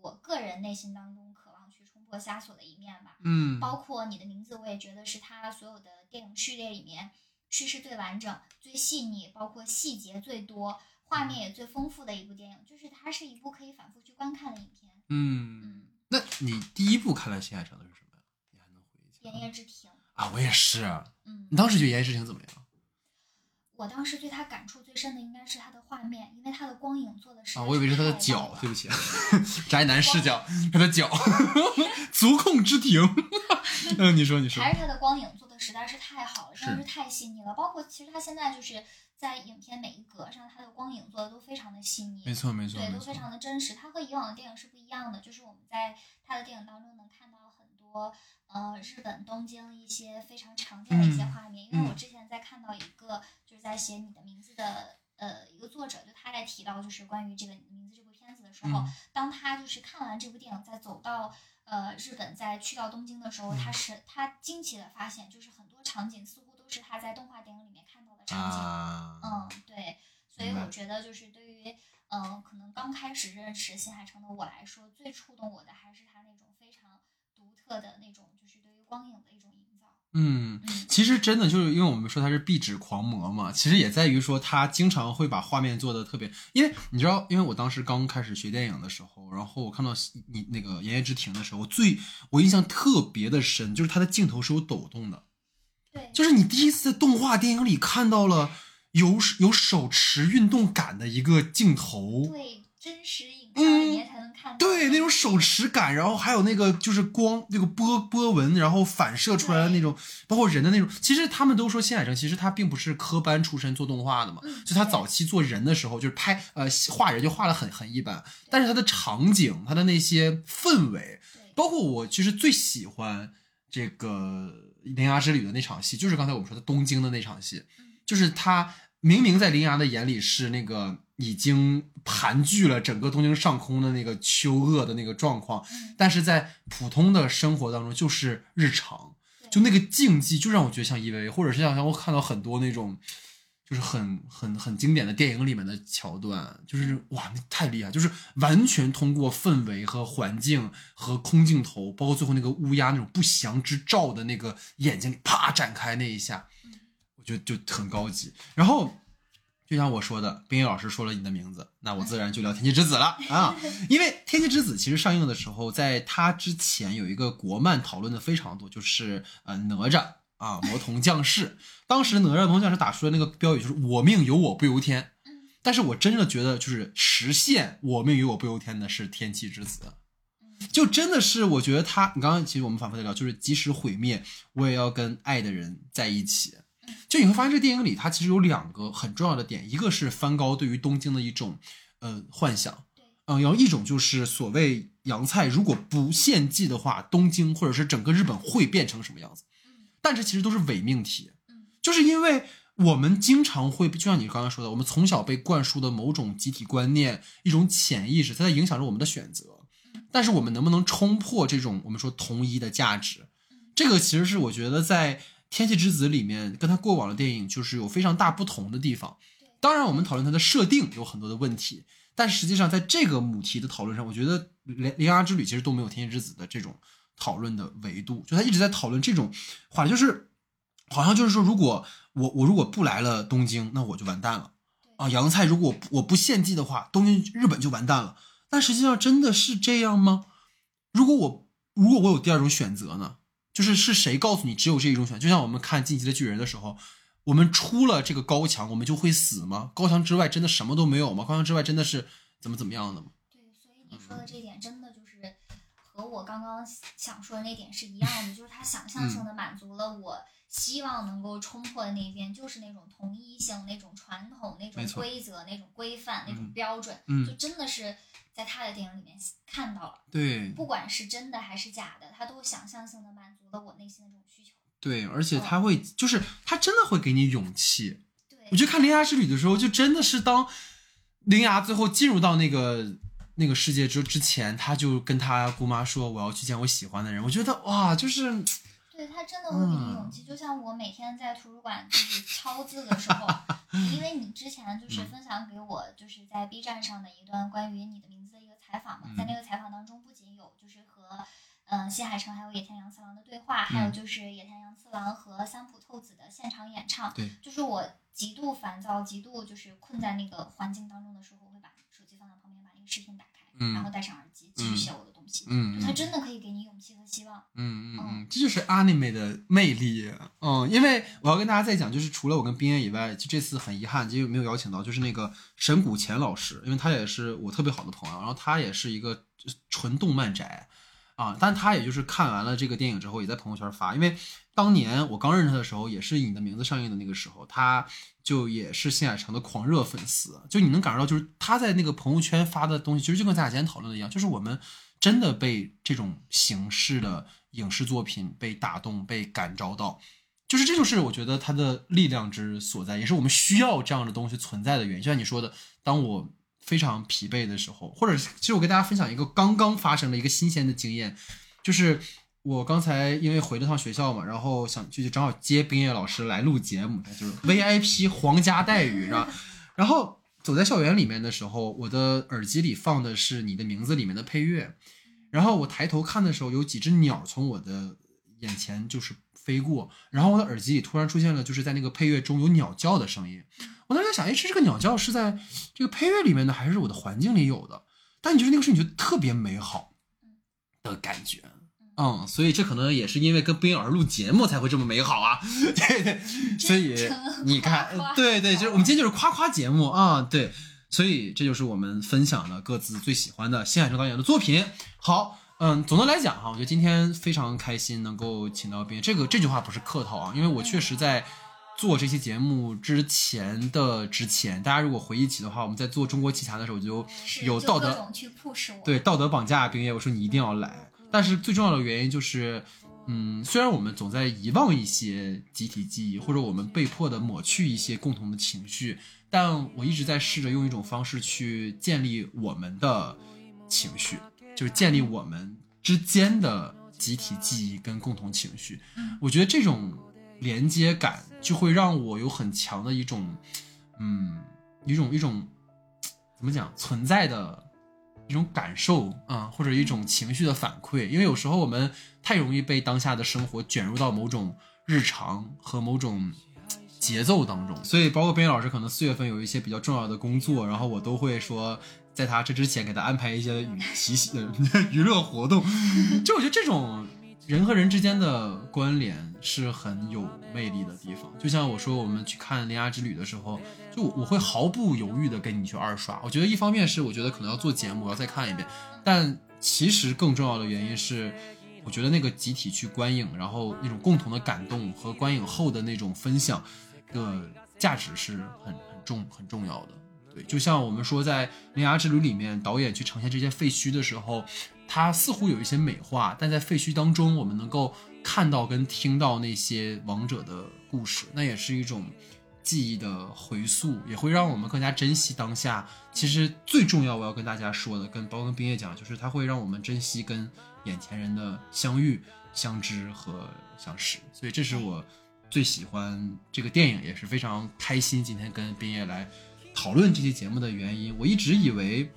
S2: 我个人内心当中渴望去冲破枷锁的一面吧。
S1: 嗯
S2: 包括你的名字，我也觉得是他所有的电影序列里面叙事最完整、最细腻，包括细节最多、画面也最丰富的一部电影。就是它是一部可以反复去观看的影片。
S1: 嗯，
S2: 嗯，
S1: 那你第一部看了《新海诚》的是什么呀？你还能回忆起《来
S2: 炎夜之庭》。
S1: 啊？我也是。
S2: 嗯
S1: 你，当时觉得《炎夜之庭》怎么样？
S2: 我当时对他感触最深的应该是他的画面，因为他的光影做的是
S1: 啊，我以为是他的脚，对不起，宅男视角，他的脚，足控之庭。嗯，你说，你说
S2: 还。是他的光影做的实在是太好了，真的
S1: 是
S2: 是太细腻了。包括其实他现在就是在影片每一格上，他的光影做的都非常的细腻，
S1: 没错，没错，
S2: 对，都非。常的真实。他和以往的电影是不一样的，就是我们在他的电影当中能看到呃日本东京一些非常常见的一些
S1: 嗯
S2: 画面，因为我
S1: 嗯。
S2: 之前在看到一个就是在写你的名字的呃一个作者，就他在提到就是关于这个名字这部片子的时候，
S1: 嗯
S2: 当他就是看完这部电影，在走到呃日本，再去到东京的时候，
S1: 嗯。
S2: 他是他惊奇的发现，就是很多场景似乎都是他在动画电影里面看到的场景。
S1: 啊，
S2: 嗯，对，所以我。觉得就是对于嗯、呃可能刚开始认识新海诚的我来说，最触动我的还是他的那种，就是对于光影的一种营造。
S1: 嗯。
S2: 嗯，
S1: 其实真的就是因为我们说他是壁纸狂魔嘛，其实也在于说他经常会把画面做的特别，因为你知道，因为我当时刚开始学电影的时候，然后我看到你那个《言叶之庭》的时候，最我印象特别的深，就是他的镜头是有抖动的，
S2: 对，
S1: 就是你第一次在动画电影里看到了有有手持运动感的一个镜头，
S2: 对真实
S1: 嗯对，那种手持感，然后还有那个就是光那个波波纹，然后反射出来的那种，包括人的那种。其实他们都说新海诚，其实他并不是科班出身做动画的嘛，
S2: 嗯
S1: 就他早期做人的时候，就是拍呃画人就画的很很一般，但是他的场景，他的那些氛围，包括我其实最喜欢这个《铃芽之旅》的那场戏，就是刚才我们说的东京的那场戏，
S2: 嗯。
S1: 就是他明明在铃芽的眼里是那个已经盘踞了整个东京上空的那个秋恶的那个状况，
S2: 嗯
S1: 但是在普通的生活当中就是日常，就那个竞技就让我觉得像 EVA，或者是像像我看到很多那种。就是很很很经典的电影里面的桥段，就是哇，那太厉害！就是完全通过氛围和环境和空镜头，包括最后那个乌鸦那种不祥之兆的那个眼睛里啪展开那一下，我觉得就很高级。然后就像我说的，冰雨老师说了你的名字，那我自然就聊《天气之子》了 啊！因为《天气之子》其实上映的时候，在它之前有一个国漫讨论的非常多，就是呃哪吒啊，魔童降世。当时哪吒魔童降世打出的那个标语就是“我命由我不由天”，但是我真的觉得就是实现“我命由我不由天”的是《天气之子》。就真的是，我觉得他，你刚刚其实我们反复在聊，就是即使毁灭，我也要跟爱的人在一起。就你会发现，这电影里它其实有两个很重要的点，一个是梵高对于东京的一种呃幻想，
S2: 对
S1: 嗯，然后一种就是所谓洋菜如果不献祭的话，东京或者是整个日本会变成什么样子？但这其实都是伪命题，就是因为我们经常会，就像你刚刚说的，我们从小被灌输的某种集体观念，一种潜意识，它在影响着我们的选择。但是我们能不能冲破这种我们说同一的价值？这个其实是我觉得在《天气之子》里面跟他过往的电影就是有非常大不同的地方。当然，我们讨论它的设定有很多的问题，但实际上在这个母题的讨论上，我觉得《铃铃芽之旅》其实都没有《天气之子》的这种讨论的维度，就他一直在讨论这种话题，就是好像就是说，如果我我如果不来了东京，那我就完蛋了啊！洋菜如果我不我不献祭的话，东京日本就完蛋了。但实际上真的是这样吗？如果我如果我有第二种选择呢？就是是谁告诉你只有这一种选择？就像我们看《进击的巨人》的时候，我们出了这个高墙，我们就会死吗？高墙之外真的什么都没有吗？高墙之外真的是怎么怎么样的吗？
S2: 对，所以你说的这一点真的就是和我刚刚想说的那点是一样的，就是他想象性的满足了我希望能够冲破的那一边，就是那种同一性、那种传统、那种规则、那种规范、那种
S1: 嗯
S2: 标准，
S1: 嗯
S2: 就真的是在他的电影里面看到了，
S1: 对
S2: 不管是真的还是假的，他都想象性的满足了我内心的这种需求。
S1: 对，而且他会就是他真的会给你勇气。
S2: 对，
S1: 我觉得看《铃芽之旅》的时候，就真的是当铃芽最后进入到那个那个世界之之前，他就跟他姑妈说：“我要去见我喜欢的人。”我觉得哇，就是
S2: 对他真的会给你勇
S1: 嗯。
S2: 气，就像我每天在图书馆就是敲字的时候，因为你之前就是
S1: 嗯
S2: 分享给我就是在 B 站上的一段关于你的名字的一个采访嘛，
S1: 嗯
S2: 在那个采访当中不仅有就是和嗯新海诚还有野田洋次郎的对话，还有
S1: 嗯。
S2: 就是野田洋次郎和三浦透子的现场演唱，
S1: 对，
S2: 就是我极度烦躁、极度就是困在那个环境当中的时候，我会把手机放在旁边，把那个视频打开，
S1: 嗯
S2: 然后戴上耳机继续写我的
S1: 嗯，
S2: 他真的可以给你勇气和希望。
S1: 嗯嗯嗯，这就是 anime 的魅力。嗯，因为我要跟大家再讲，就是除了我跟冰燕以外，就这次很遗憾，就没有邀请到，就是那个神谷乾老师，因为他也是我特别好的朋友，然后他也是一个纯动漫宅啊，但他也就是看完了这个电影之后，也在朋友圈发，因为当年我刚认识他的时候，也是《你的名字》上映的那个时候，他就也是新海诚的狂热粉丝，就你能感受到，就是他在那个朋友圈发的东西，其实就跟咱俩今天讨论的一样，就是我们真的被这种形式的影视作品被打动、被感召到，就是这就是我觉得它的力量之所在，也是我们需要这样的东西存在的原因。就像你说的，当我非常疲惫的时候，或者其实我跟大家分享一个刚刚发生的一个新鲜的经验，就是我刚才因为回了趟学校嘛，然后想就正好接冰叶老师来录节目，就是 VIP 皇家待遇，是吧？然后走在校园里面的时候，我的耳机里放的是你的名字里面的配乐，然后我抬头看的时候，有几只鸟从我的眼前就是飞过，然后我的耳机里突然出现了就是在那个配乐中有鸟叫的声音。我当时在想，哎，是这个鸟叫是在这个配乐里面的，还是我的环境里有的？但你就是那个时候，你觉得特别美好的感觉。嗯，所以这可能也是因为跟冰老师录节目才会这么美好啊，对对，所以你看对对，就是我们今天就是夸夸节目啊，对，所以这就是我们分享的各自最喜欢的新海诚导演的作品。好，嗯，总的来讲哈，我觉得今天非常开心能够请到冰，这个这句话不是客套啊，因为我确实在做这期节目之前的之前，大家如果回忆起的话，我们在做中国奇谭的时候就有道德
S2: 各种去 push 我。
S1: 对道德绑架冰叶，我说你一定要来。但是最重要的原因就是，嗯，虽然我们总在遗忘一些集体记忆，或者我们被迫的抹去一些共同的情绪，但我一直在试着用一种方式去建立我们的情绪，就是建立我们之间的集体记忆跟共同情绪。我觉得这种连接感就会让我有很强的一种，嗯，一种一种怎么讲存在的一种感受啊、或者一种情绪的反馈。因为有时候我们太容易被当下的生活卷入到某种日常和某种节奏当中，所以包括边老师可能四月份有一些比较重要的工作，然后我都会说。在他这之前，给他安排一些娱喜喜呃 娱乐活动，就我觉得这种人和人之间的关联是很有魅力的地方。就像我说，我们去看《铃芽之旅》的时候，就我会毫不犹豫的跟你去二刷。我觉得一方面是我觉得可能要做节目，我要再看一遍，但其实更重要的原因是，我觉得那个集体去观影，然后那种共同的感动和观影后的那种分享的价值是很很重很重要的。对，就像我们说在《铃芽之旅》里面，导演去呈现这些废墟的时候，它似乎有一些美化，但在废墟当中，我们能够看到跟听到那些亡者的故事，那也是一种记忆的回溯，也会让我们更加珍惜当下。其实最重要，我要跟大家说的，跟包括跟冰叶讲，就是它会让我们珍惜跟眼前人的相遇、相知和相识。所以这是我最喜欢这个电影，也是非常开心今天跟冰叶来讨论这期节目的原因。我一直以为。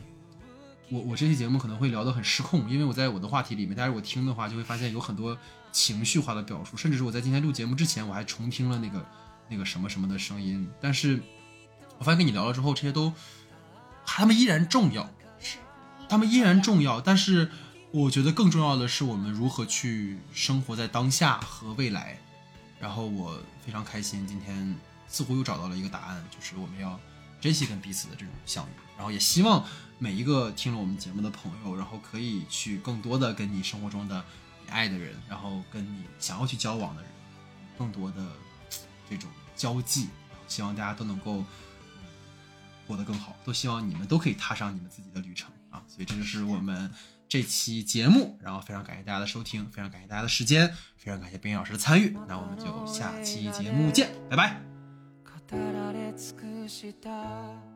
S1: 我我这期节目可能会聊得很失控，因为我在我的话题里面，大家如果听的话，就会发现有很多情绪化的表述，甚至是我在今天录节目之前，我还重听了那个那个什么什么的声音。但是我发现跟你聊了之后，这些都他们依然重要，
S2: 是，
S1: 他们依然重要。但是我觉得更重要的是我们如何去生活在当下和未来。然后我非常开心，今天似乎又找到了一个答案，就是我们要珍惜跟彼此的这种相遇。然后也希望每一个听了我们节目的朋友，然后可以去更多的跟你生活中的你爱的人，然后跟你想要去交往的人，更多的这种交际。希望大家都能够嗯过得更好，都希望你们都可以踏上你们自己的旅程啊！所以这就是我们这期节目，然后非常感谢大家的收听，非常感谢大家的时间，非常感谢冰老师的参与。那我们就下期节目见，拜拜。
S4: 語られ尽くした